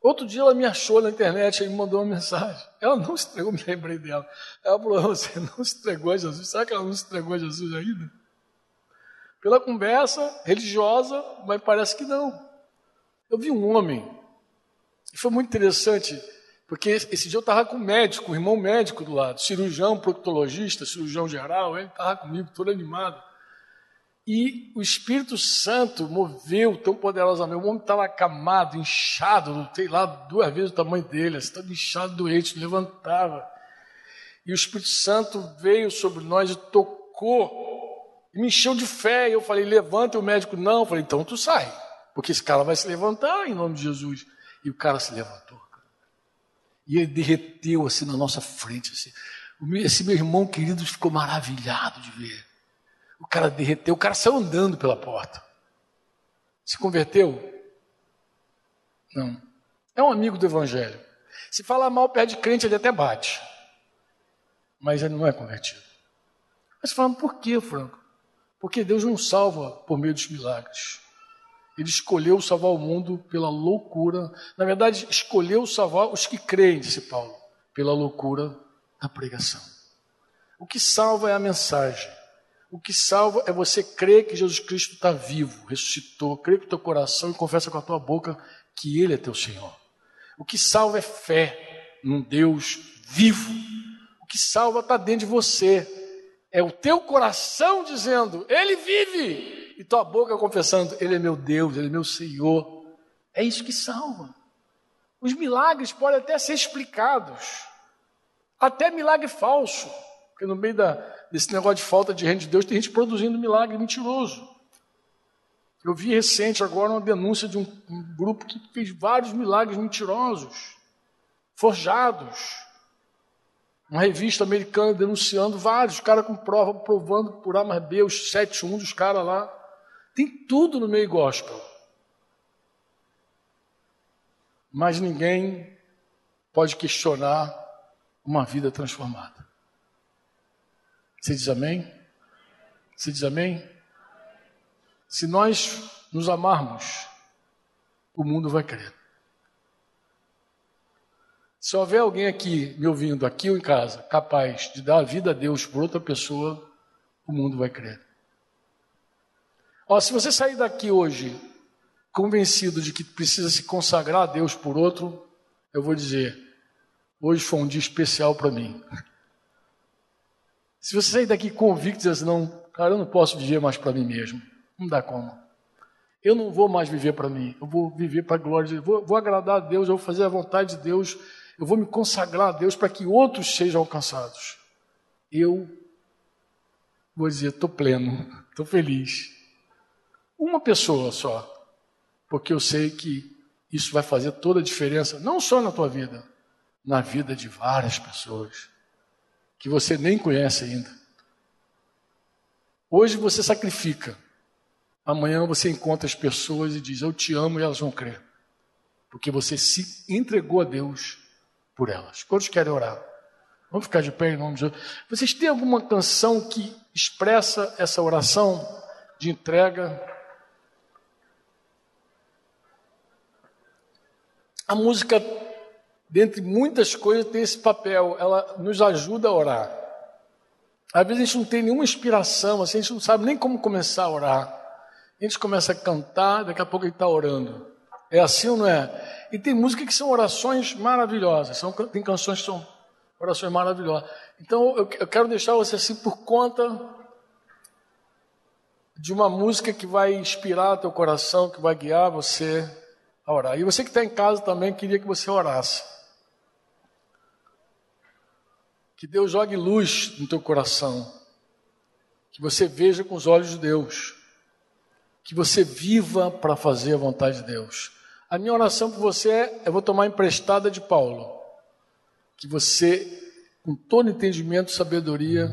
Outro dia ela me achou na internet e me mandou uma mensagem. Ela não se entregou, me lembrei dela. Ela falou: Você não se entregou a Jesus? Será que ela não se entregou a Jesus ainda? Pela conversa religiosa, mas parece que não. Eu vi um homem, e foi muito interessante, porque esse dia eu estava com um médico, um irmão médico do lado, cirurgião, proctologista, cirurgião geral, ele estava comigo, todo animado. E o Espírito Santo moveu tão poderosamente. O homem estava acamado, inchado, sei lá, duas vezes o tamanho dele, assim, inchado, doente, levantava. E o Espírito Santo veio sobre nós e tocou me encheu de fé. E eu falei, levanta. E o médico, não. Eu falei, então tu sai. Porque esse cara vai se levantar em nome de Jesus. E o cara se levantou. E ele derreteu assim na nossa frente. Assim. Esse meu irmão querido ficou maravilhado de ver. O cara derreteu, o cara saiu andando pela porta. Se converteu? Não. É um amigo do Evangelho. Se falar mal perto de crente, ele até bate. Mas ele não é convertido. Mas falando, por que, Franco? Porque Deus não salva por meio dos milagres. Ele escolheu salvar o mundo pela loucura. Na verdade, escolheu salvar os que creem, disse Paulo, pela loucura da pregação. O que salva é a mensagem. O que salva é você crer que Jesus Cristo está vivo, ressuscitou, crer com o teu coração e confessa com a tua boca que Ele é teu Senhor. O que salva é fé num Deus vivo. O que salva está dentro de você. É o teu coração dizendo, Ele vive, e tua boca confessando, Ele é meu Deus, Ele é meu Senhor. É isso que salva. Os milagres podem até ser explicados, até milagre falso, porque no meio da, desse negócio de falta de reino de Deus, tem gente produzindo milagre mentiroso. Eu vi recente agora uma denúncia de um, um grupo que fez vários milagres mentirosos, forjados. Uma revista americana denunciando vários, caras com prova, provando por A mais B, os sete um dos caras lá. Tem tudo no meio gospel. Mas ninguém pode questionar uma vida transformada. Você diz amém? Você diz amém? Se nós nos amarmos, o mundo vai crer. Se houver alguém aqui me ouvindo, aqui ou em casa, capaz de dar a vida a Deus por outra pessoa, o mundo vai crer. Ó, se você sair daqui hoje convencido de que precisa se consagrar a Deus por outro, eu vou dizer: hoje foi um dia especial para mim. Se você sair daqui convicto dizer assim, não, cara, eu não posso viver mais para mim mesmo, não dá como. Eu não vou mais viver para mim, eu vou viver para a glória de Deus, vou, vou agradar a Deus, eu vou fazer a vontade de Deus, eu vou me consagrar a Deus para que outros sejam alcançados. Eu vou dizer, estou pleno, estou feliz. Uma pessoa só, porque eu sei que isso vai fazer toda a diferença, não só na tua vida, na vida de várias pessoas que você nem conhece ainda. Hoje você sacrifica, amanhã você encontra as pessoas e diz: Eu te amo, e elas vão crer, porque você se entregou a Deus por elas. Quantos querem orar? Vamos ficar de pé em nome de Jesus. Vocês têm alguma canção que expressa essa oração de entrega? A música dentre muitas coisas, tem esse papel. Ela nos ajuda a orar. Às vezes a gente não tem nenhuma inspiração, assim, a gente não sabe nem como começar a orar. A gente começa a cantar, daqui a pouco ele está orando. É assim ou não é? E tem música que são orações maravilhosas. São, tem canções que são orações maravilhosas. Então eu, eu quero deixar você assim por conta de uma música que vai inspirar teu coração, que vai guiar você a orar. E você que está em casa também, queria que você orasse. Que Deus jogue luz no teu coração. Que você veja com os olhos de Deus. Que você viva para fazer a vontade de Deus. A minha oração por você é: eu vou tomar emprestada de Paulo. Que você, com todo entendimento e sabedoria,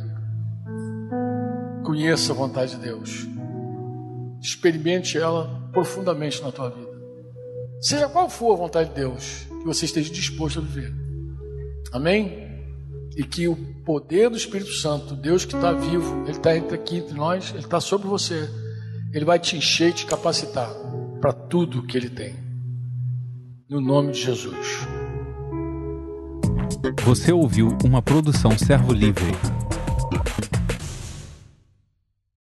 conheça a vontade de Deus. Experimente ela profundamente na tua vida. Seja qual for a vontade de Deus, que você esteja disposto a viver. Amém? e que o poder do Espírito Santo, Deus que está vivo, Ele está aqui entre nós, Ele está sobre você, Ele vai te encher e te capacitar para tudo que Ele tem. No nome de Jesus. Você ouviu uma produção Servo Livre.